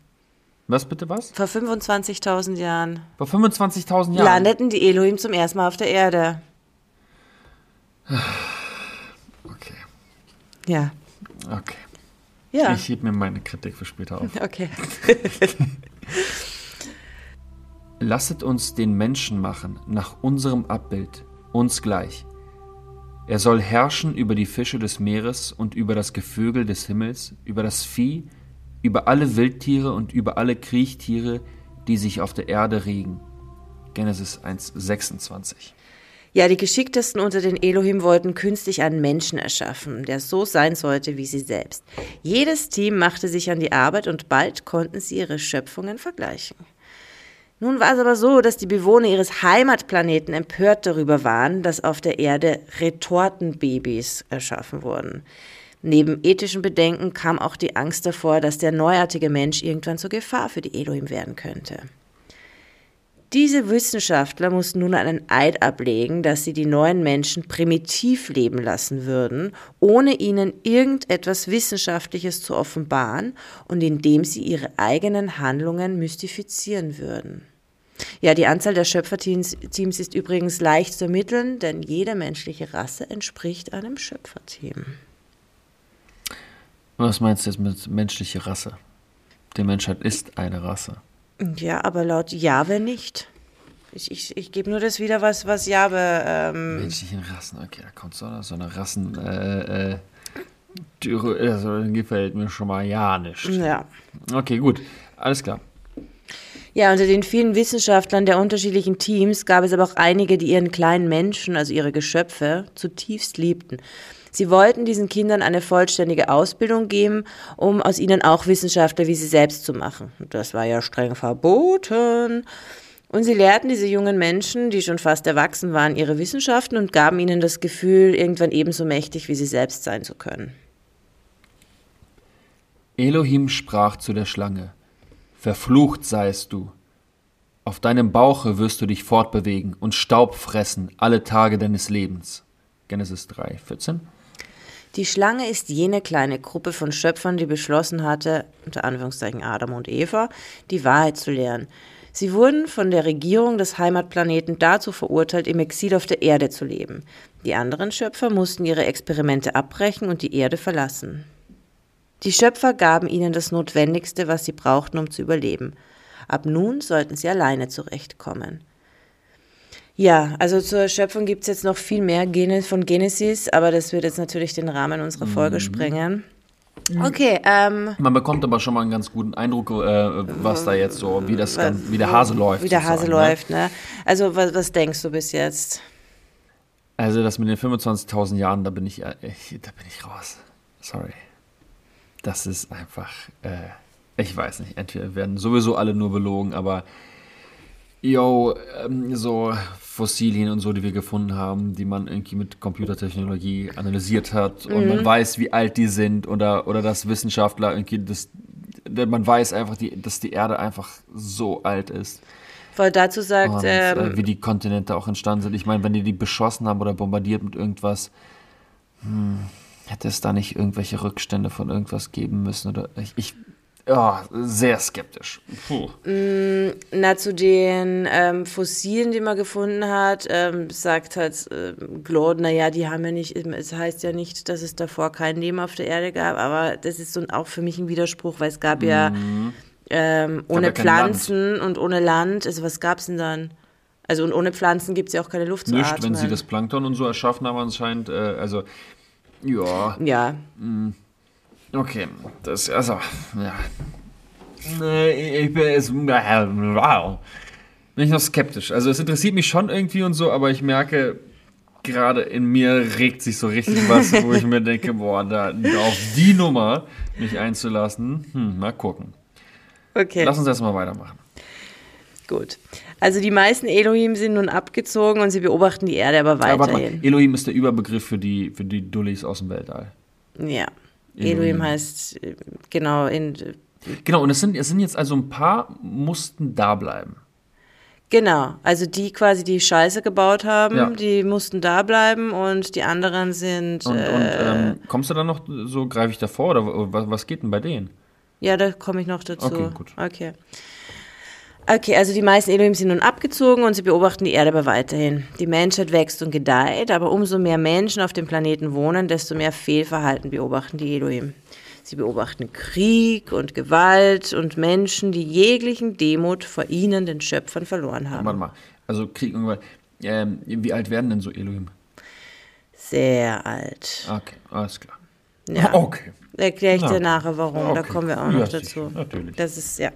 Was bitte was? Vor 25.000 Jahren. Vor 25.000 Jahren? Landeten die Elohim zum ersten Mal auf der Erde. Okay. Ja. Okay. Ja. Ich hebe mir meine Kritik für später auf. Okay. Lasset uns den Menschen machen, nach unserem Abbild, uns gleich er soll herrschen über die Fische des Meeres und über das Gevögel des Himmels, über das Vieh, über alle Wildtiere und über alle Kriechtiere, die sich auf der Erde regen. Genesis 1,26. Ja, die Geschicktesten unter den Elohim wollten künstlich einen Menschen erschaffen, der so sein sollte wie sie selbst. Jedes Team machte sich an die Arbeit und bald konnten sie ihre Schöpfungen vergleichen. Nun war es aber so, dass die Bewohner ihres Heimatplaneten empört darüber waren, dass auf der Erde Retortenbabys erschaffen wurden. Neben ethischen Bedenken kam auch die Angst davor, dass der neuartige Mensch irgendwann zur Gefahr für die Elohim werden könnte. Diese Wissenschaftler mussten nun einen Eid ablegen, dass sie die neuen Menschen primitiv leben lassen würden, ohne ihnen irgendetwas Wissenschaftliches zu offenbaren und indem sie ihre eigenen Handlungen mystifizieren würden. Ja, die Anzahl der Schöpferteams ist übrigens leicht zu ermitteln, denn jede menschliche Rasse entspricht einem Schöpferteam. Was meinst du jetzt mit menschliche Rasse? Die Menschheit ist eine Rasse. Ja, aber laut Jahwe nicht. Ich, ich, ich gebe nur das wieder, was, was Jahwe. Ähm Menschlichen Rassen, okay, da kommt so eine, so eine Rassen. Äh, äh, also, gefällt mir schon mal ja nicht. Ja. Okay, gut, alles klar. Ja, unter den vielen Wissenschaftlern der unterschiedlichen Teams gab es aber auch einige, die ihren kleinen Menschen, also ihre Geschöpfe, zutiefst liebten. Sie wollten diesen Kindern eine vollständige Ausbildung geben, um aus ihnen auch Wissenschaftler wie sie selbst zu machen. Das war ja streng verboten. Und sie lehrten diese jungen Menschen, die schon fast erwachsen waren, ihre Wissenschaften und gaben ihnen das Gefühl, irgendwann ebenso mächtig wie sie selbst sein zu können. Elohim sprach zu der Schlange, Verflucht seist du. Auf deinem Bauche wirst du dich fortbewegen und Staub fressen alle Tage deines Lebens. Genesis 3, 14. Die Schlange ist jene kleine Gruppe von Schöpfern, die beschlossen hatte, unter Anführungszeichen Adam und Eva, die Wahrheit zu lehren. Sie wurden von der Regierung des Heimatplaneten dazu verurteilt, im Exil auf der Erde zu leben. Die anderen Schöpfer mussten ihre Experimente abbrechen und die Erde verlassen. Die Schöpfer gaben ihnen das Notwendigste, was sie brauchten, um zu überleben. Ab nun sollten sie alleine zurechtkommen. Ja, also zur Schöpfung gibt es jetzt noch viel mehr Gene von Genesis, aber das wird jetzt natürlich den Rahmen unserer Folge Mhm. sprengen. Okay, ähm, Man bekommt aber schon mal einen ganz guten Eindruck, äh, was da jetzt so, wie das, wie der Hase läuft. wie der Hase ne? läuft, ne? Also was, was denkst du bis jetzt? Also das mit den 25.000 Jahren, da bin ich, äh, ich, da bin ich raus. Sorry. Das ist einfach, äh, ich weiß nicht, entweder werden sowieso alle nur belogen, aber yo, ähm, so Fossilien und so, die wir gefunden haben, die man irgendwie mit Computertechnologie analysiert hat und man weiß, wie alt die sind oder, oder dass Wissenschaftler irgendwie das, man weiß einfach, die, dass die Erde einfach so alt ist. Weil dazu sagt, Und ähm, äh, wie die Kontinente auch entstanden sind. Ich meine, wenn die die beschossen haben oder bombardiert mit irgendwas, hm, hätte es da nicht irgendwelche Rückstände von irgendwas geben müssen? Oder ich, ich ja, sehr skeptisch. Puh. na, zu den ähm, Fossilen, die man gefunden hat, ähm, sagt halt ähm, Claude, naja, die haben ja nicht, es heißt ja nicht, dass es davor kein Leben auf der Erde gab, aber das ist so auch für mich ein Widerspruch, weil es gab ja ähm, ohne ja Pflanzen und ohne Land, also was gab's denn dann? Also und ohne Pflanzen gibt's ja auch keine Luft zu Nicht, atmen. wenn sie das Plankton und so erschaffen haben anscheinend. Äh, also, ja, ja, okay. Das, also, ja. Ich bin jetzt, wow. Bin ich noch skeptisch. Also es interessiert mich schon irgendwie und so, aber ich merke, gerade in mir regt sich so richtig was, wo ich mir denke, boah, da auf die Nummer mich einzulassen, hm, mal gucken. okay. Lass uns erstmal weitermachen. Gut. Also die meisten Elohim sind nun abgezogen und sie beobachten die Erde aber Aber weiterhin. Elohim ist der Überbegriff für die, für die Dullis aus dem Weltall. ja. Elohim. Elohim heißt äh, genau in Genau, und es sind, es sind jetzt also ein paar, mussten da bleiben. genau, also die quasi die Scheiße gebaut haben, Ja. die mussten da bleiben und die anderen sind Und, äh, und ähm, kommst du dann noch so, greife ich davor oder was, was geht denn bei denen? ja, da komme ich noch dazu. Okay, gut. Okay. Okay, also die meisten Elohim sind nun abgezogen und sie beobachten die Erde aber weiterhin. Die Menschheit wächst und gedeiht, aber umso mehr Menschen auf dem Planeten wohnen, desto mehr Fehlverhalten beobachten die Elohim. Sie beobachten Krieg und Gewalt und Menschen, die jeglichen Demut vor ihnen, den Schöpfern, verloren haben. Warte mal, also Krieg irgendwann. Ähm, wie alt werden denn so Elohim? Sehr alt. Okay, alles klar. Ja. Okay. Erkläre ich Na, dir nachher, warum. Da okay. kommen wir auch Ja, noch sicher, dazu. natürlich. Das ist, ja.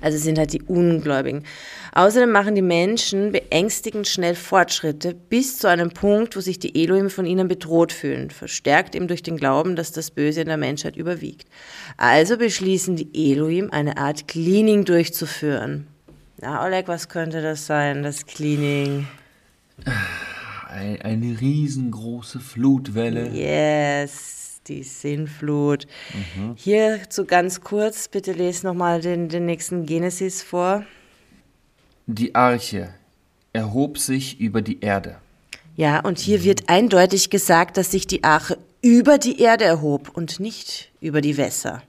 Also es sind halt die Ungläubigen. Außerdem machen die Menschen beängstigend schnell Fortschritte bis zu einem Punkt, wo sich die Elohim von ihnen bedroht fühlen, verstärkt eben durch den Glauben, dass das Böse in der Menschheit überwiegt. Also beschließen die Elohim, eine Art Cleaning durchzuführen. Na, Oleg, was könnte das sein, das Cleaning? Ein, eine riesengroße Flutwelle. Yes, die Sinnflut. Mhm. Hierzu ganz kurz, bitte lese nochmal den, den nächsten Genesis vor. Die Arche erhob sich über die Erde. Ja, und hier wird eindeutig gesagt, dass sich die Arche über die Erde erhob und nicht über die Wässer.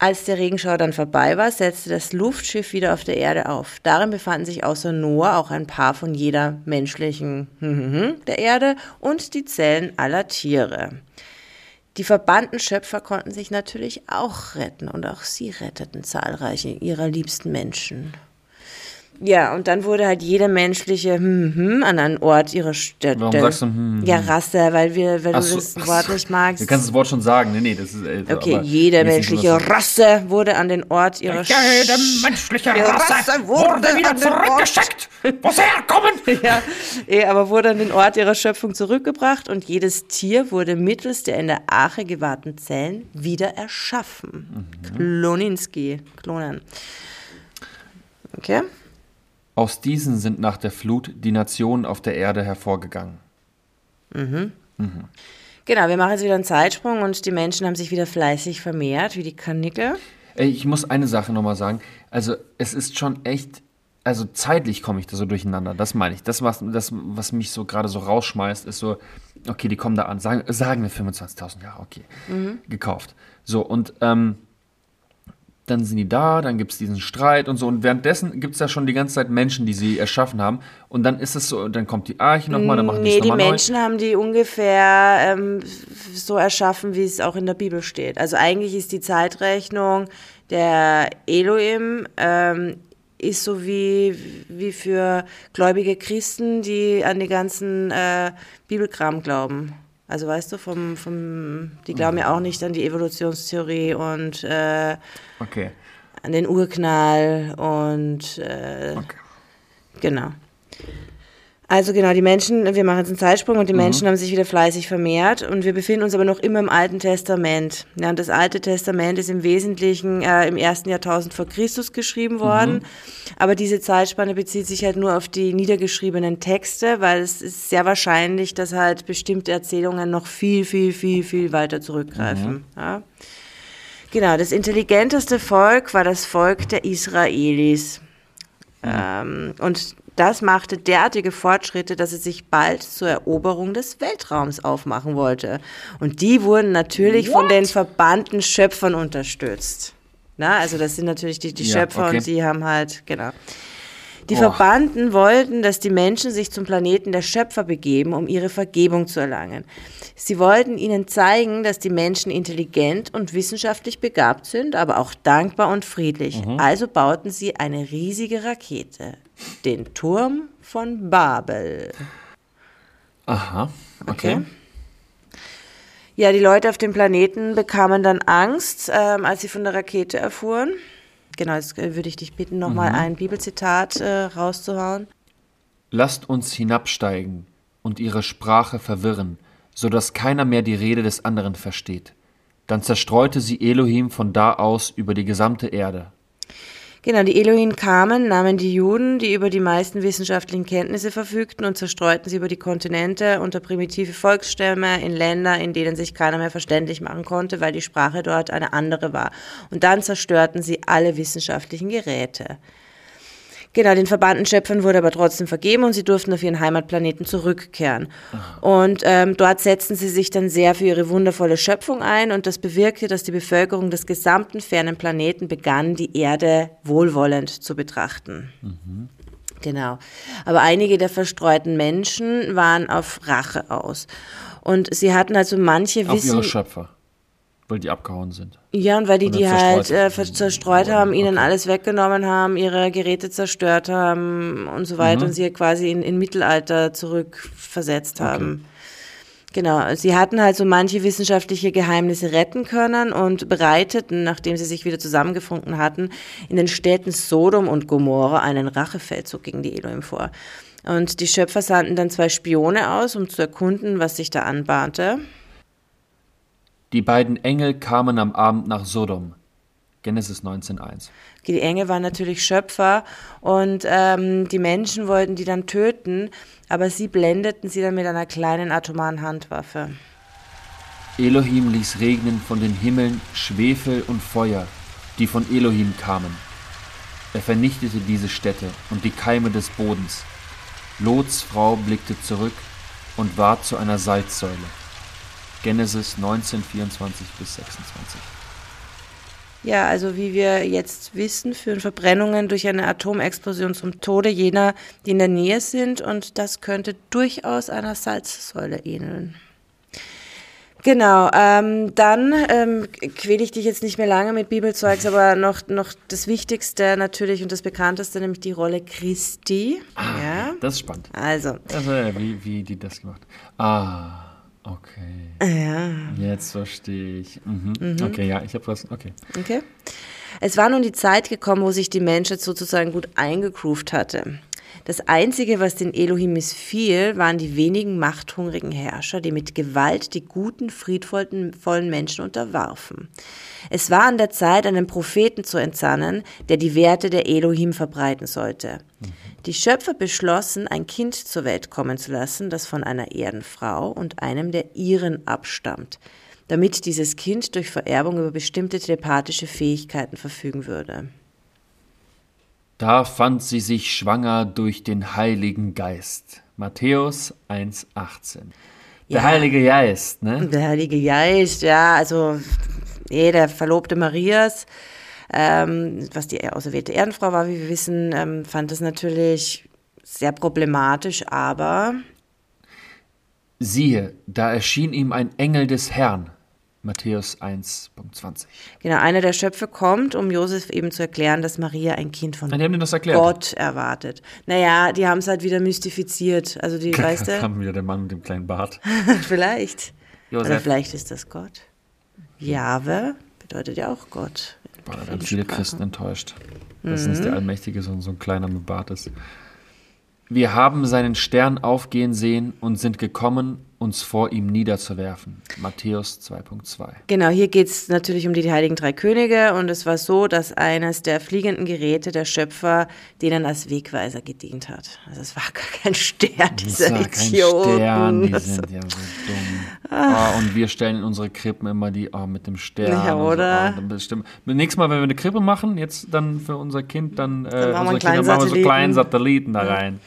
Als der Regenschauer dann vorbei war, setzte das Luftschiff wieder auf der Erde auf. Darin befanden sich außer Noah auch ein paar von jeder menschlichen der Erde und die Zellen aller Tiere. Die verbannten Schöpfer konnten sich natürlich auch retten und auch sie retteten zahlreiche ihrer liebsten Menschen. Ja, und dann wurde halt jede menschliche hm, hm, an einen Ort ihrer Städte. Warum sagst du hm, hm, Ja, Rasse, weil, wir, weil Ach du so, das Wort so. nicht magst. Du kannst das Wort schon sagen. Nee, nee, das ist. Äh, Okay, aber jede menschliche so, Rasse wurde an den Ort ihrer Jede menschliche Rasse, Rasse wurde wurde wieder zurückgeschickt. Wo sie herkommen? ja, eh, aber wurde an den Ort ihrer Schöpfung zurückgebracht und jedes Tier wurde mittels der in der Arche gewahrten Zellen wieder erschaffen. Mhm. Kloninski, Klonen. Okay? Aus diesen sind nach der Flut die Nationen auf der Erde hervorgegangen. Genau, wir machen jetzt wieder einen Zeitsprung und die Menschen haben sich wieder fleißig vermehrt, wie die Kanickel. Ey, ich muss eine Sache nochmal sagen. Also, es ist schon echt. Also, zeitlich komme ich da so durcheinander. Das meine ich. Das, was, das, was mich so gerade so rausschmeißt, ist so: okay, die kommen da an. Sagen, sagen wir 25.000 Jahre, okay. Gekauft. So, und ähm, dann sind die da, dann gibt es diesen Streit und so. Und währenddessen gibt es ja schon die ganze Zeit Menschen, die sie erschaffen haben. Und dann ist es so, dann kommt die Arche nochmal, dann machen die Nee, es die nochmal neu. Menschen haben die ungefähr ähm, so erschaffen, wie es auch in der Bibel steht. Also eigentlich ist die Zeitrechnung der Elohim ähm, ist so wie, wie für gläubige Christen, die an die ganzen äh, Bibelkram glauben. Also weißt du, vom, vom, die glauben ja auch nicht an die Evolutionstheorie und äh, Okay. an den Urknall und äh, okay. Genau. Also genau, die Menschen, wir machen jetzt einen Zeitsprung und die Menschen haben sich wieder fleißig vermehrt und wir befinden uns aber noch immer im Alten Testament. Ja, und das Alte Testament ist im Wesentlichen äh, im ersten Jahrtausend vor Christus geschrieben worden, aber diese Zeitspanne bezieht sich halt nur auf die niedergeschriebenen Texte, weil es ist sehr wahrscheinlich, dass halt bestimmte Erzählungen noch viel, viel, viel, viel weiter zurückgreifen. Ja. Genau, das intelligenteste Volk war das Volk der Israelis. Ähm, und das machte derartige Fortschritte, dass es sich bald zur Eroberung des Weltraums aufmachen wollte. Und die wurden natürlich von den verbannten Schöpfern unterstützt. Na, also das sind natürlich die, die Ja, Schöpfer okay. und die haben halt, genau. Die Boah. Verbannten wollten, dass die Menschen sich zum Planeten der Schöpfer begeben, um ihre Vergebung zu erlangen. Sie wollten ihnen zeigen, dass die Menschen intelligent und wissenschaftlich begabt sind, aber auch dankbar und friedlich. Mhm. Also bauten sie eine riesige Rakete, den Turm von Babel. Aha. Okay. Okay. Ja, die Leute auf dem Planeten bekamen dann Angst, ähm, als sie von der Rakete erfuhren. Genau, jetzt äh, würde ich dich bitten, nochmal ein Bibelzitat äh, rauszuhauen. Lasst uns hinabsteigen und ihre Sprache verwirren, so dass keiner mehr die Rede des anderen versteht. Dann zerstreute sie Elohim von da aus über die gesamte Erde. Genau, die Elohim kamen, nahmen die Juden, die über die meisten wissenschaftlichen Kenntnisse verfügten, und zerstreuten sie über die Kontinente unter primitive Volksstämme in Länder, in denen sich keiner mehr verständlich machen konnte, weil die Sprache dort eine andere war. Und dann zerstörten sie alle wissenschaftlichen Geräte. Genau, den verbannten Schöpfern wurde aber trotzdem vergeben und sie durften auf ihren Heimatplaneten zurückkehren. Und ähm, dort setzten sie sich dann sehr für ihre wundervolle Schöpfung ein und das bewirkte, dass die Bevölkerung des gesamten fernen Planeten begann, die Erde wohlwollend zu betrachten. Genau. Aber einige der verstreuten Menschen waren auf Rache aus. Und sie hatten also manche Auf Wissen. ihre Schöpfer. Weil die abgehauen sind. Ja, und weil die die halt zerstreut äh, zerstreut haben, ihnen Okay. alles weggenommen haben, ihre Geräte zerstört haben und so weiter Mhm. und sie quasi in, in Mittelalter zurückversetzt haben. Genau, sie hatten halt so manche wissenschaftliche Geheimnisse retten können und bereiteten, nachdem sie sich wieder zusammengefunden hatten, in den Städten Sodom und Gomorra einen Rachefeldzug gegen die Elohim vor. Und die Schöpfer sandten dann zwei Spione aus, um zu erkunden, was sich da anbahnte. Die beiden Engel kamen am Abend nach Sodom. Genesis 19.1. Okay, Die Engel waren natürlich Schöpfer und ähm, die Menschen wollten die dann töten, aber sie blendeten sie dann mit einer kleinen atomaren Handwaffe. Elohim ließ regnen von den Himmeln Schwefel und Feuer, die von Elohim kamen. Er vernichtete diese Städte und die Keime des Bodens. Lots Frau blickte zurück und ward zu einer Salzsäule. Genesis 19, 24 bis 26. Ja, also wie wir jetzt wissen, führen Verbrennungen durch eine Atomexplosion zum Tode jener, die in der Nähe sind und das könnte durchaus einer Salzsäule ähneln. Genau, ähm, dann ähm, quäle ich dich jetzt nicht mehr lange mit Bibelzeugs, aber noch, noch das Wichtigste natürlich und das Bekannteste, nämlich die Rolle Christi. ja. Das ist spannend. Also, Also, ja, wie, wie die das gemacht Ah, okay. ja. Jetzt verstehe ich. Mhm. Okay, ja, ich habe was. Okay. Okay. Es war nun die Zeit gekommen, wo sich die Menschheit sozusagen gut eingegroovt hatte. Das Einzige, was den Elohim missfiel, waren die wenigen machthungrigen Herrscher, die mit Gewalt die guten, friedvollen vollen Menschen unterwarfen. Es war an der Zeit, einen Propheten zu entsannen, der die Werte der Elohim verbreiten sollte. Die Schöpfer beschlossen, ein Kind zur Welt kommen zu lassen, das von einer Erdenfrau und einem der Iren abstammt, damit dieses Kind durch Vererbung über bestimmte telepathische Fähigkeiten verfügen würde. Da fand sie sich schwanger durch den Heiligen Geist. Matthäus 1,18. Der Ja. Heilige Geist, ne? Der Heilige Geist, ja, also eh, der Verlobte Marias, ähm, was die auserwählte Erdenfrau war, wie wir wissen, ähm, fand das natürlich sehr problematisch, aber Siehe, da erschien ihm ein Engel des Herrn. Matthäus 1.20. Genau, einer der Schöpfe kommt, um Josef eben zu erklären, dass Maria ein Kind von. Gott erwartet. Naja, die haben es halt wieder mystifiziert. Also die, weißt Da du, kam wieder der Mann mit dem kleinen Bart. vielleicht. Oder Josef. vielleicht ist das Gott. Jahwe bedeutet ja auch Gott. Boah, da werden viele Sprachen. Christen enttäuscht. Dass Mhm. nicht der Allmächtige, sondern so ein kleiner mit Bart ist. Wir haben seinen Stern aufgehen sehen und sind gekommen, uns vor ihm niederzuwerfen. Matthäus 2.2. Genau, hier geht es natürlich um die heiligen drei Könige und es war so, dass eines der fliegenden Geräte der Schöpfer denen als Wegweiser gedient hat. Also es war gar kein Stern, dieser war kein Idioten. Stern, die Das- sind ja so dumm. Ah, und wir stellen in unsere Krippen immer die, oh, mit dem Stern. Ja, und so, oder? oh, dann bestimmt. Nächstes Mal, wenn wir eine Krippe machen, jetzt dann für unser Kind, dann, äh, machen wir einen unsere kleinen Kinder machen wir so kleinen Satelliten da rein.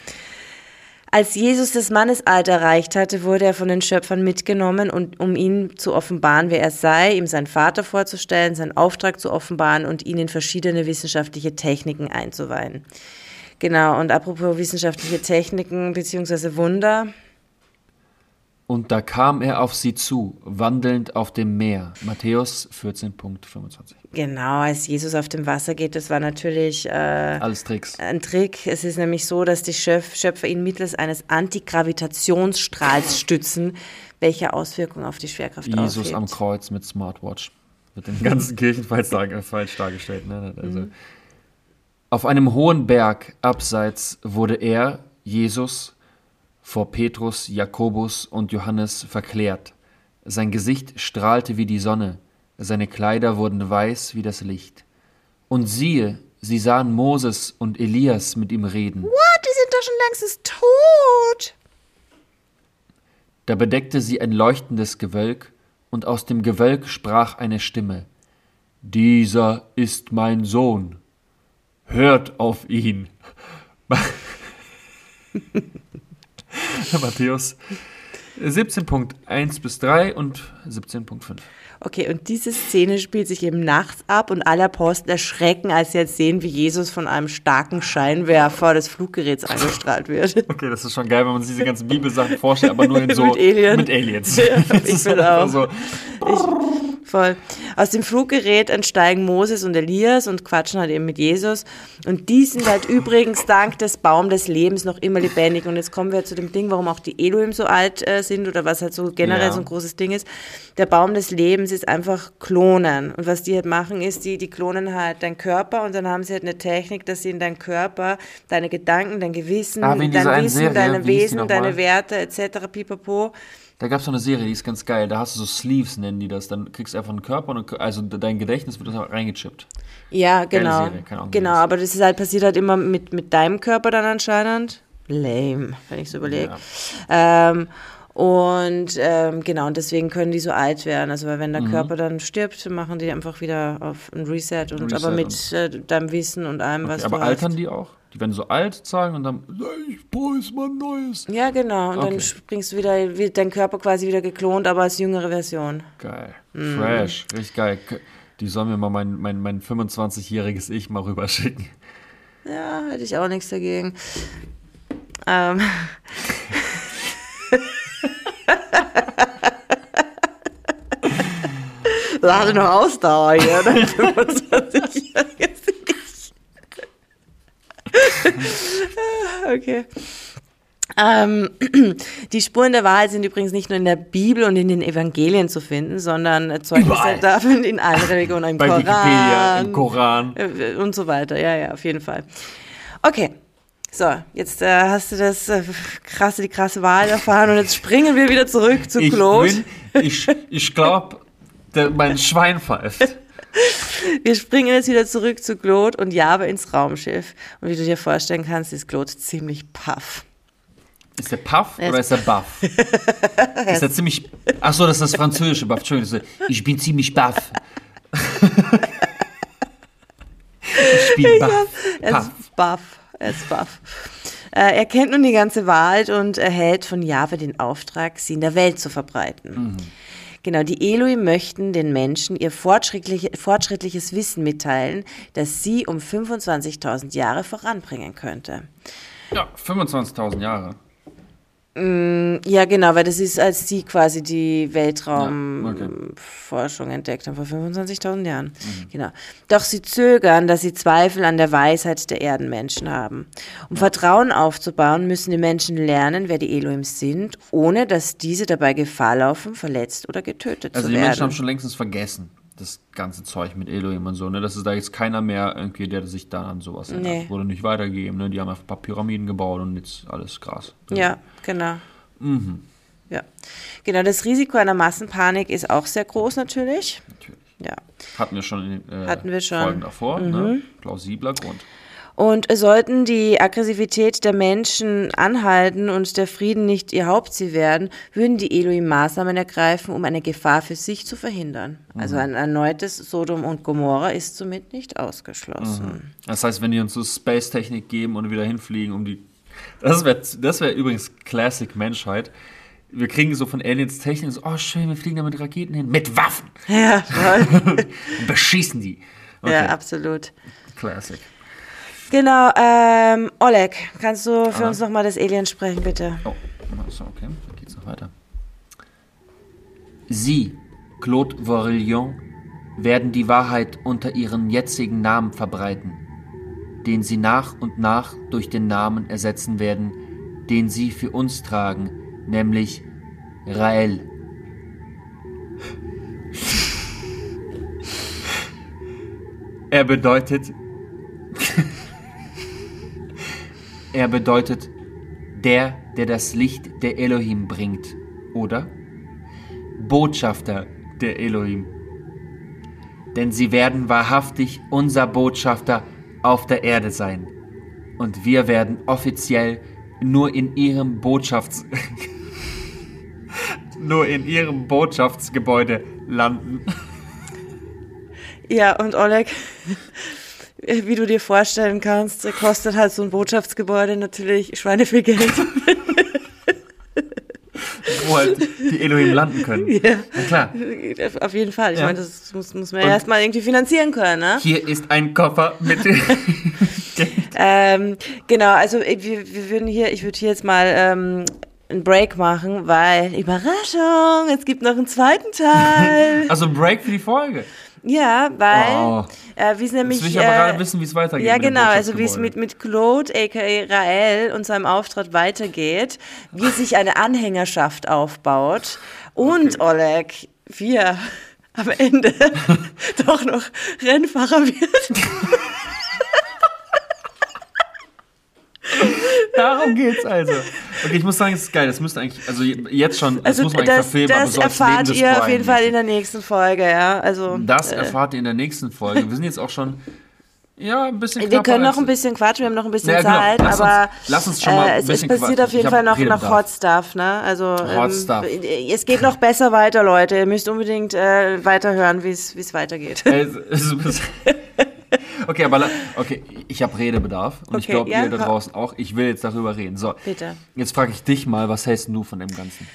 Als Jesus das Mannesalter erreicht hatte, wurde er von den Schöpfern mitgenommen, und, um ihm zu offenbaren, wer er sei, ihm seinen Vater vorzustellen, seinen Auftrag zu offenbaren und ihn in verschiedene wissenschaftliche Techniken einzuweihen. Genau, und apropos wissenschaftliche Techniken bzw. Wunder, Und da kam er auf sie zu, wandelnd auf dem Meer. Matthäus 14.25. genau, als Jesus auf dem Wasser geht, das war natürlich äh, Alles Tricks. ein Trick. Es ist nämlich so, dass die Schöpf Schöpfer ihn mittels eines Antigravitationsstrahls stützen, welche Auswirkungen auf die Schwerkraft Jesus ausübt. am Kreuz mit Smartwatch. Wird den ganzen Kirchen falsch, dar- äh, falsch dargestellt. Ne? Also, Mhm. Auf einem hohen Berg abseits wurde er, Jesus, vor Petrus, Jakobus und Johannes verklärt. Sein Gesicht strahlte wie die Sonne, seine Kleider wurden weiß wie das Licht. Und siehe, sie sahen Moses und Elias mit ihm reden. What? Die sind doch schon längstens tot. Da bedeckte sie ein leuchtendes Gewölk, und aus dem Gewölk sprach eine Stimme Dieser ist mein Sohn. Hört auf ihn. Matthäus 17.1 bis 3 und 17.5. Okay, und diese Szene spielt sich eben nachts ab und alle Apostel erschrecken, als sie jetzt sehen, wie Jesus von einem starken Scheinwerfer des Fluggeräts angestrahlt wird. Okay, das ist schon geil, wenn man sich diese ganzen Bibelsachen vorstellt, aber nur in so Mit Alien. mit Aliens. Ja, ich bin auch. So, Voll. Aus dem Fluggerät entsteigen Moses und Elias und quatschen halt eben mit Jesus. Und die sind halt übrigens dank des Baum des Lebens noch immer lebendig. Und jetzt kommen wir zu dem Ding, warum auch die Elohim so alt äh, sind oder was halt so generell Ja. so ein großes Ding ist. Der Baum des Lebens ist einfach Klonen. Und was die halt machen, ist, die, die klonen halt deinen Körper und dann haben sie halt eine Technik, dass sie in deinen Körper deine Gedanken, dein Gewissen, Ah, dein Wissen, Serie, deine Wesen, deine Werte etc. pipapo. Da gab es so eine Serie, die ist ganz geil. Da hast du so Sleeves, nennen die das. Dann kriegst du einfach einen Körper und also dein Gedächtnis wird da reingechippt. Ja, genau. Serie, keine Ahnung, genau, aber das ist halt passiert halt immer mit, mit deinem Körper dann anscheinend. Lame, wenn ich so überlege. Ähm, und ähm, genau, und deswegen können die so alt werden. Also weil wenn der Körper dann stirbt, machen die einfach wieder auf ein Reset und Mhm. Reset aber mit äh, deinem Wissen und allem, was Okay, aber du altern hast. die auch? Die werden so alt sagen und dann, ich brauche jetzt mal ein neues. Ja, genau. Und dann Okay. springst du wieder, wird dein Körper quasi wieder geklont, aber als jüngere Version. Geil. Mhm. Fresh. Richtig geil. Die sollen mir mal mein, mein, mein 25-jähriges Ich mal rüberschicken. Ja, hätte ich auch nichts dagegen. Ähm. Lade noch Ausdauer hier, dein 25-jähriges Ich. okay. Ähm, die Spuren der Wahrheit sind übrigens nicht nur in der Bibel und in den Evangelien zu finden, sondern Zeugnisse dafür in allen Religionen, im Bei Koran, Wikipedia, im Koran. äh, und so weiter. Ja, ja, auf jeden Fall. Okay. So, jetzt äh, hast du das äh, krasse, die krasse Wahl erfahren und jetzt springen wir wieder zurück zu Ich, Claude. bin, ich, ich glaube, mein Schwein pfeift. Wir springen jetzt wieder zurück zu Claude und Java ins Raumschiff. Und wie du dir vorstellen kannst, ist Claude ziemlich paff. Ist Puff Er oder ist- der Buff? ist er ziemlich. Achso, das ist das französische Buff. Entschuldigung, ich bin ziemlich buff. ich bin buff. Er Puff. ist baff. Er ist baff. Äh, er kennt nun die ganze Wahrheit und erhält von Jahwe den Auftrag, sie in der Welt zu verbreiten. Genau, die Elohim möchten den Menschen ihr fortschrittliche, fortschrittliches Wissen mitteilen, das sie um 25.000 Jahre voranbringen könnte. Ja, 25.000 Jahre. Ja, genau, weil das ist, als sie quasi die Ja, Weltraumforschung okay. entdeckt haben, vor 25.000 Jahren. Genau. Doch sie zögern, dass sie Zweifel an der Weisheit der Erdenmenschen haben. Um Vertrauen aufzubauen, müssen die Menschen lernen, wer die Elohim sind, ohne dass diese dabei Gefahr laufen, verletzt oder getötet Also zu die werden. Menschen haben schon längstens vergessen, das ganze Zeug mit Elohim und so, ne? Das ist da jetzt keiner mehr irgendwie, der sich da an sowas erinnert. Nee. Wurde nicht weitergegeben, ne? Die haben einfach ein paar Pyramiden gebaut und jetzt alles Gras. Ja, genau. Mhm. Ja. Genau, das Risiko einer Massenpanik ist auch sehr groß natürlich. Natürlich. Ja. Hatten wir schon in den äh, Hatten wir schon. Mhm. Folgen davor, ne? Plausibler Grund. Und sollten die Aggressivität der Menschen anhalten und der Frieden nicht ihr Hauptziel werden, würden die Elohim Maßnahmen ergreifen, um eine Gefahr für sich zu verhindern. Also ein erneutes Sodom und Gomorra ist somit nicht ausgeschlossen. Das heißt, wenn die uns so Space-Technik geben und wieder hinfliegen, um die. Das wäre das wär übrigens Classic Menschheit. Wir kriegen so von Aliens Technik, so, oh schön, wir fliegen da mit Raketen hin. Mit Waffen! Ja, toll. und beschießen die. Okay, ja, absolut. Classic. Genau, ähm, Oleg, kannst du für Ah. uns nochmal das Alien sprechen, bitte? Oh, so, okay, dann geht's noch weiter. Sie, Claude Vorillon, werden die Wahrheit unter ihren jetzigen Namen verbreiten, den sie nach und nach durch den Namen ersetzen werden, den sie für uns tragen, nämlich Rael. Er bedeutet. Er bedeutet der, der das Licht der Elohim bringt, oder? Botschafter der Elohim. Denn sie werden wahrhaftig unser Botschafter auf der Erde sein. Und wir werden offiziell nur in ihrem Botschafts... nur in ihrem Botschaftsgebäude landen. Ja, und Oleg, wie du dir vorstellen kannst, kostet halt so ein Botschaftsgebäude natürlich Schweine viel Geld. Wo halt die Elohim landen können. ja. Na klar. Auf jeden Fall. Ich Ja. meine, das muss, muss man ja erstmal irgendwie finanzieren können, ne? Hier ist ein Koffer mit... Ähm, genau, also äh, wir, wir würden hier, ich würde hier jetzt mal ähm, einen Break machen, weil Überraschung, es gibt noch einen zweiten Teil. also Break für die Folge. Ja, weil äh, wie es nämlich Jetzt will ich aber gerade äh, wissen, wie es weitergeht. Ja, genau, also wie es mit, mit Claude, aka Rael und seinem Auftritt weitergeht, wie sich eine Anhängerschaft aufbaut und Oleg, wir am Ende doch noch Rennfahrer wird. Darum geht's also. Okay, ich muss sagen, es ist geil. Das müsste eigentlich, also jetzt schon, das Also muss man das, verfilmen, aber das so als erfahrt ihr auf jeden Fall in der nächsten Folge, ja. Also Das äh, erfahrt ihr in der nächsten Folge. Wir sind jetzt auch schon, ja, ein bisschen wir können noch ein bisschen quatschen, wir haben noch ein bisschen Ja, genau. Zeit, Lass aber uns- lass uns schon mal ein äh, es, es bisschen passiert quatschen. auf jeden Fall noch, noch. Hot Stuff, ne? Also Hot Stuff. äh, es geht noch besser weiter, Leute. Ihr müsst unbedingt äh, weiterhören, wie es es weitergeht. Äh, Okay, aber okay, ich habe Redebedarf und ich Okay, glaube, ja, ihr da draußen auch. Ich will jetzt darüber reden. So, Bitte. jetzt frage ich dich mal, was hältst du von dem Ganzen?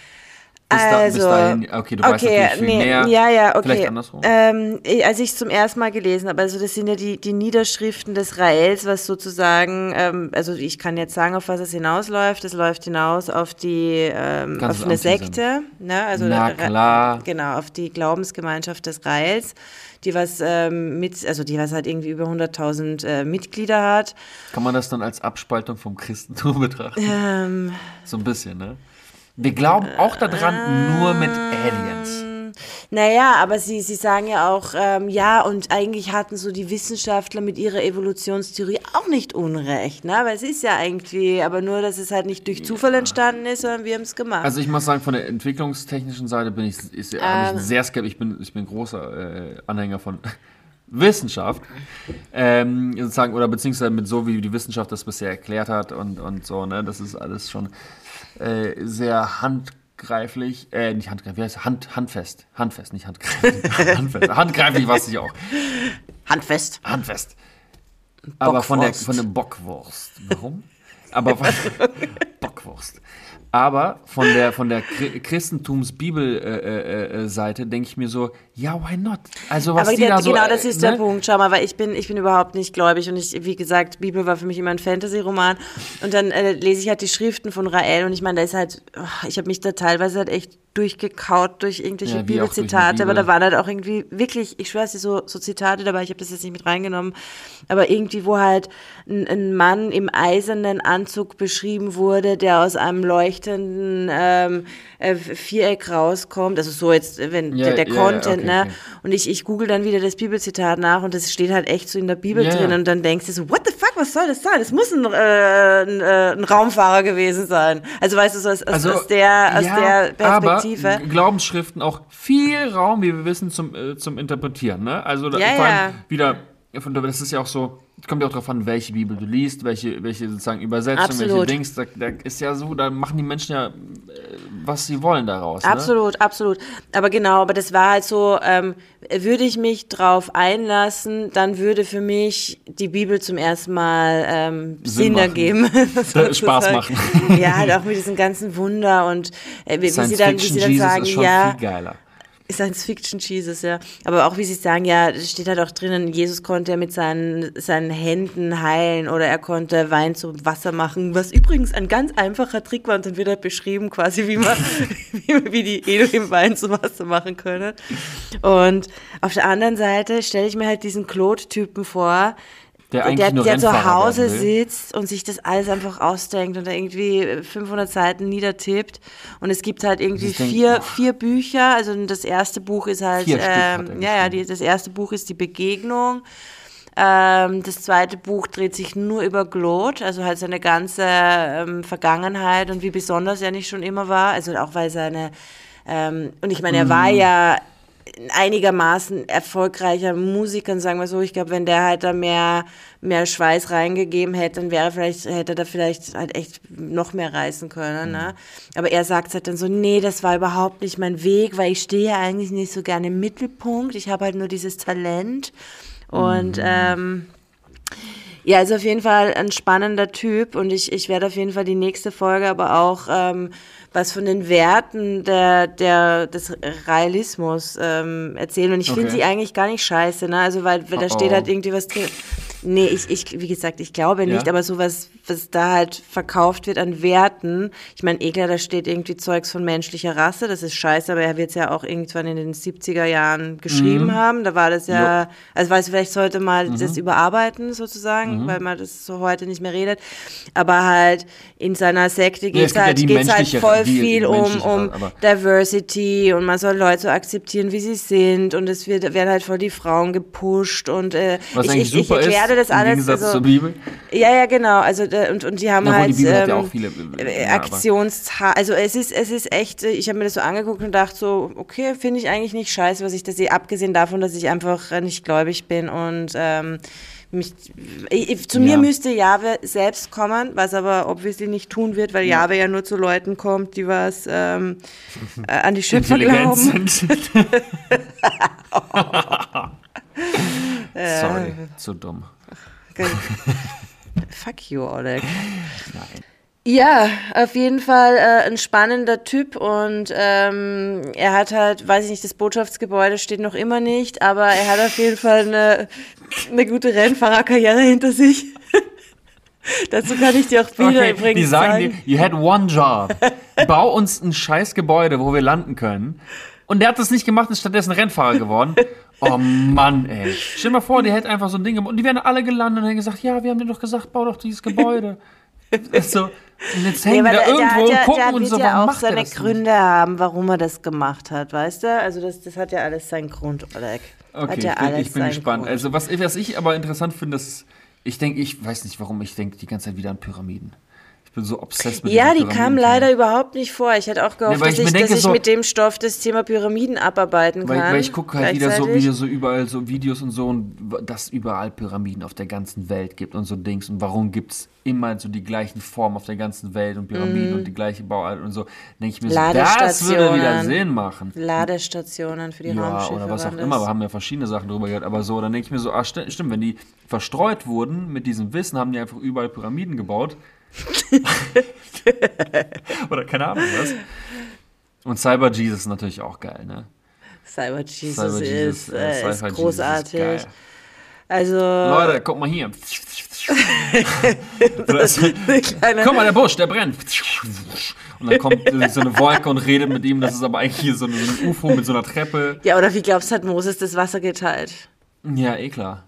Bis, da, Also, dahin, okay, du weißt natürlich viel nee, mehr. Ja, ja, okay. Vielleicht andersrum. Ähm, ich- als ich es zum ersten Mal gelesen habe, also das sind ja die, die Niederschriften des Raels, was sozusagen, ähm, also ich kann jetzt sagen, auf was es hinausläuft. Es läuft hinaus auf die, ähm, auf eine? Sekte, ne? Also Na klar. Genau, auf die Glaubensgemeinschaft des Raels, die was ähm, mit, also die was halt irgendwie über 100.000 äh, Mitglieder hat. Kann man das dann als Abspaltung vom Christentum betrachten? Ähm, So ein bisschen, ne? Wir glauben auch daran nur mit Aliens. Naja, aber sie, sie sagen ja auch, ähm, ja, und eigentlich hatten so die Wissenschaftler mit ihrer Evolutionstheorie auch nicht Unrecht, ne? Weil es ist ja irgendwie, aber nur, dass es halt nicht durch Zufall entstanden ist, sondern wir haben es gemacht. Also ich muss sagen, von der entwicklungstechnischen Seite bin ich, ist, Ähm. ich sehr skeptisch. Ich bin, ich bin großer äh, Anhänger von Wissenschaft. Ähm, sozusagen, oder beziehungsweise mit so, wie die Wissenschaft das bisher erklärt hat und, und so, ne? Das ist alles schon äh, sehr handgreiflich, äh, nicht handgreiflich, wie heißt es? Hand, handfest. Handfest, nicht handgreiflich. handfest. Handgreiflich weiß ich auch. Handfest. Handfest. Aber von der, Bockwurst. von der Bockwurst. Warum? Aber von, Bockwurst. Aber von der, von der Christentums-Bibel-Seite äh, äh, denke ich mir so, ja, why not? Also was Aber die da so, genau, das ist äh, der Punkt. Schau mal, weil ich bin, ich bin überhaupt nicht gläubig und ich, wie gesagt, Bibel war für mich immer ein Fantasy-Roman und dann äh, lese ich halt die Schriften von Rael und ich meine, da ist halt, oh, ich habe mich da teilweise halt echt durchgekaut durch irgendwelche Ja, Bibelzitate, aber Bibel. da waren halt auch irgendwie wirklich, ich schwör's dir, so, so Zitate dabei, ich habe das jetzt nicht mit reingenommen, aber irgendwie, wo halt ein, ein Mann im eisernen Anzug beschrieben wurde, der aus einem leuchtenden ähm, äh, Viereck rauskommt, also so jetzt, wenn Ja, der, der ja, ja, Content, okay, ne? okay. Und ich, ich google dann wieder das Bibelzitat nach und das steht halt echt so in der Bibel Ja, drin ja. und dann denkst du so, what the fuck, was soll das sein? Das muss ein, äh, ein, äh, ein Raumfahrer gewesen sein. Also weißt du, so aus, aus, Also, aus, der, aus ja, der Perspektive. Aber Glaubensschriften auch viel Raum, wie wir wissen, zum, äh, zum Interpretieren. Ne? Also da, Ja, vor allem ja. wieder, von der- das ist ja auch so, es kommt ja auch darauf an, welche Bibel du liest, welche, welche sozusagen Übersetzung, welche Absolut. Dings. Da, da ist ja so, da machen die Menschen ja, äh, was sie wollen daraus. Ne? Absolut, absolut. Aber genau, aber das war halt so, ähm, würde ich mich drauf einlassen, dann würde für mich die Bibel zum ersten Mal ähm, Sinn Sinn ergeben. Spaß sozusagen. machen. Ja, halt auch mit diesen ganzen Wunder und äh, wie, sie dann, wie sie dann Jesus sagen, ja, viel geiler. Science Fiction Jesus, ja. Aber auch wie sie sagen, ja, steht halt auch drinnen, Jesus konnte ja mit seinen, seinen Händen heilen oder er konnte Wein zum Wasser machen, was übrigens ein ganz einfacher Trick war und dann wird halt beschrieben quasi, wie man, wie, wie die Elohim Wein zum Wasser machen können. Und auf der anderen Seite stelle ich mir halt diesen Claude-Typen vor, Der eigentlich der, nur der zu Hause sitzt und sich das alles einfach ausdenkt und da irgendwie 500 Seiten niedertippt. Und es gibt halt irgendwie vier, boah. vier Bücher. Also das erste Buch ist halt, ähm, ja, ja, die, das erste Buch ist die Begegnung. Ähm, das zweite Buch dreht sich nur über Glot, also halt seine ganze ähm, Vergangenheit und wie besonders er nicht schon immer war. Also auch weil seine, ähm, und ich meine, er war Mhm. ja einigermaßen erfolgreicher Musiker, sagen wir so. Ich glaube, wenn der halt da mehr, mehr Schweiß reingegeben hätte, dann wäre vielleicht, hätte er da vielleicht halt echt noch mehr reißen können. Ne? Aber er sagt halt dann so, nee, das war überhaupt nicht mein Weg, weil ich stehe ja eigentlich nicht so gerne im Mittelpunkt. Ich habe halt nur dieses Talent. Und ähm, ja, ist auf jeden Fall ein spannender Typ und ich, ich werde auf jeden Fall die nächste Folge aber auch ähm, was von den Werten der, der, des Realismus ähm, erzählen. Und ich finde Okay. sie eigentlich gar nicht scheiße, ne? Also weil, weil da Oh, steht oh. halt irgendwie was drin. Nee, ich, ich, wie gesagt, ich glaube nicht, Ja? aber sowas, was da halt verkauft wird an Werten. Ich meine, klar, da steht irgendwie Zeugs von menschlicher Rasse, das ist scheiße, aber er wird es ja auch irgendwann in den 70er Jahren geschrieben haben. Da war das ja, also weiß vielleicht sollte mal Mhm. das überarbeiten sozusagen, weil man das so heute nicht mehr redet. Aber halt in seiner Sekte geht es ja halt, die geht's halt voll viel um, um Diversity und man soll Leute so akzeptieren, wie sie sind und es wird, werden halt voll die Frauen gepusht und äh, Was ich, eigentlich ich, ich erkläre ist, das im alles. Gegensatz also, zur Bibel. ja, ja, genau. Also äh, und, und die haben Obwohl, halt die ja ähm, viele, äh, äh, ja, aber- Aktionstag. Also es ist, es ist echt. äh, Ich habe mir das so angeguckt und dachte so, okay, finde ich eigentlich nicht scheiße, was ich da sehe. Abgesehen davon, dass ich einfach äh, nicht gläubig bin und ähm, mich, ich, ich- zu mir Ja. müsste Jahwe selbst kommen, was aber obviously nicht tun wird, weil Jahwe ja nur zu Leuten kommt, die was ähm, äh, an die Schöpfer glauben. sind. Sorry, zu dumm. Fuck you, Oleg. Ja, auf jeden Fall äh, ein spannender Typ und ähm, er hat halt, weiß ich nicht, das Botschaftsgebäude steht noch immer nicht, aber er hat auf jeden Fall eine, eine gute Rennfahrerkarriere hinter sich. Dazu kann ich dir auch Bilder Okay, übrigens die sagen zeigen. dir, you had one job. Bau uns ein scheiß Gebäude, wo wir landen können. Und der hat das nicht gemacht und ist stattdessen Rennfahrer geworden. Oh Mann, ey. Stell dir mal vor, der hätte einfach so ein Ding gemacht. Und die wären alle gelandet und hätten gesagt, ja, wir haben dir doch gesagt, bau doch dieses Gebäude. So, und jetzt Nee, hängen wir da der, irgendwo der, und gucken der und so, ja auch seine das nicht? Gründe haben, warum er das gemacht hat, weißt du? Also das, das hat ja alles seinen Grund, Oleg. hat Okay, ja ich bin, alles ich bin seinen gespannt. Grund. Also was, was ich aber interessant finde, ist, ich denke, ich weiß nicht warum, ich denke die ganze Zeit wieder an Pyramiden. Bin so obsessed mit Ja, die kam Pyramiden. leider überhaupt nicht vor. Ich hätte auch gehofft, weil dass ich denke dass ich so- mit dem Stoff das Thema Pyramiden abarbeiten Weil, kann. weil ich gucke halt wieder so, wieder so überall so Videos und so und dass überall Pyramiden auf der ganzen Welt gibt und so Dings und warum gibt es immer so die gleichen Formen auf der ganzen Welt und Pyramiden und die gleiche Bauart und so, denke ich mir so, das würde wieder. Sinn machen. Ladestationen für die Ja, Raumschiffe. oder was auch immer, wir haben ja verschiedene Sachen drüber gehört, aber so, dann denke ich mir so, ah, sti- stimmt, wenn die verstreut wurden mit diesem Wissen, haben die einfach überall Pyramiden gebaut. Oder keine Ahnung was. Und Cyber Jesus ist natürlich auch geil, ne? Cyber Jesus Cyber ist, äh, äh, Cypher ist Jesus großartig. geil. also, Leute, guck mal hier. Guck mal, der Busch, der brennt. Und dann kommt äh, so eine Wolke und redet mit ihm. Das ist aber eigentlich hier so ein UFO mit so einer Treppe. ja, oder wie glaubst du, hat Moses das Wasser geteilt? Ja, eh klar.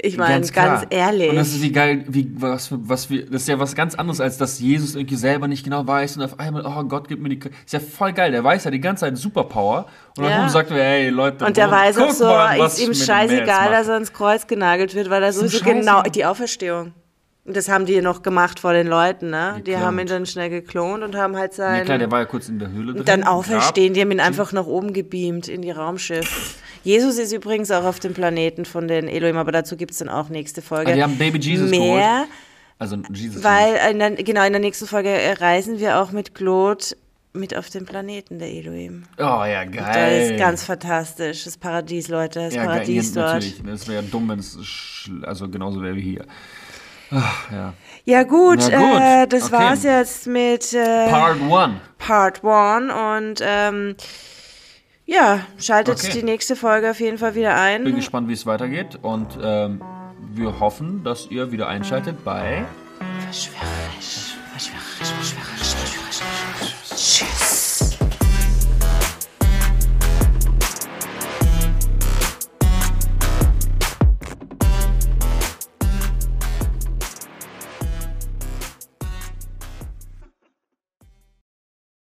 Ich meine, ganz, klar. ehrlich. Und das ist wie geil, wie, was, was wir, das ist ja was ganz anderes, als dass Jesus irgendwie selber nicht genau weiß und auf einmal, oh Gott, gib mir die, ist ja voll geil, der weiß ja die ganze Zeit Superpower und Ja. dann sagt er, hey Leute, und der weiß auch so, mal, ist ihm scheißegal, dass er ins Kreuz genagelt wird, weil er sowieso genau die Auferstehung. Das haben die noch gemacht vor den Leuten, ne? Die Geklont. haben ihn dann schnell geklont und haben halt sein. Ja klar, der war ja kurz in der Höhle drin. und dann auferstehen, die haben ihn einfach nach oben gebeamt in die Raumschiff. Jesus ist übrigens auch auf dem Planeten von den Elohim, aber dazu gibt es dann auch nächste Folge. Ah, die haben Baby Jesus Mehr, geholt. Also Jesus. weil in der, genau in der nächsten Folge reisen wir auch mit Claude mit auf den Planeten der Elohim. Oh ja, geil. Das ist ganz fantastisch. Das Paradies, Leute, das ja, Paradies geil, dort. natürlich. Das wäre ja dumm, wenn es also genauso wäre wie hier. Ach, ja. Ja gut, gut, Äh, das okay. war's jetzt mit äh, Part 1. Part 1 und ähm, ja, schaltet Okay. die nächste Folge auf jeden Fall wieder ein. Bin gespannt, wie es weitergeht und ähm, wir hoffen, dass ihr wieder einschaltet bei Verschwörerisch, verschwörerisch, verschwörerisch.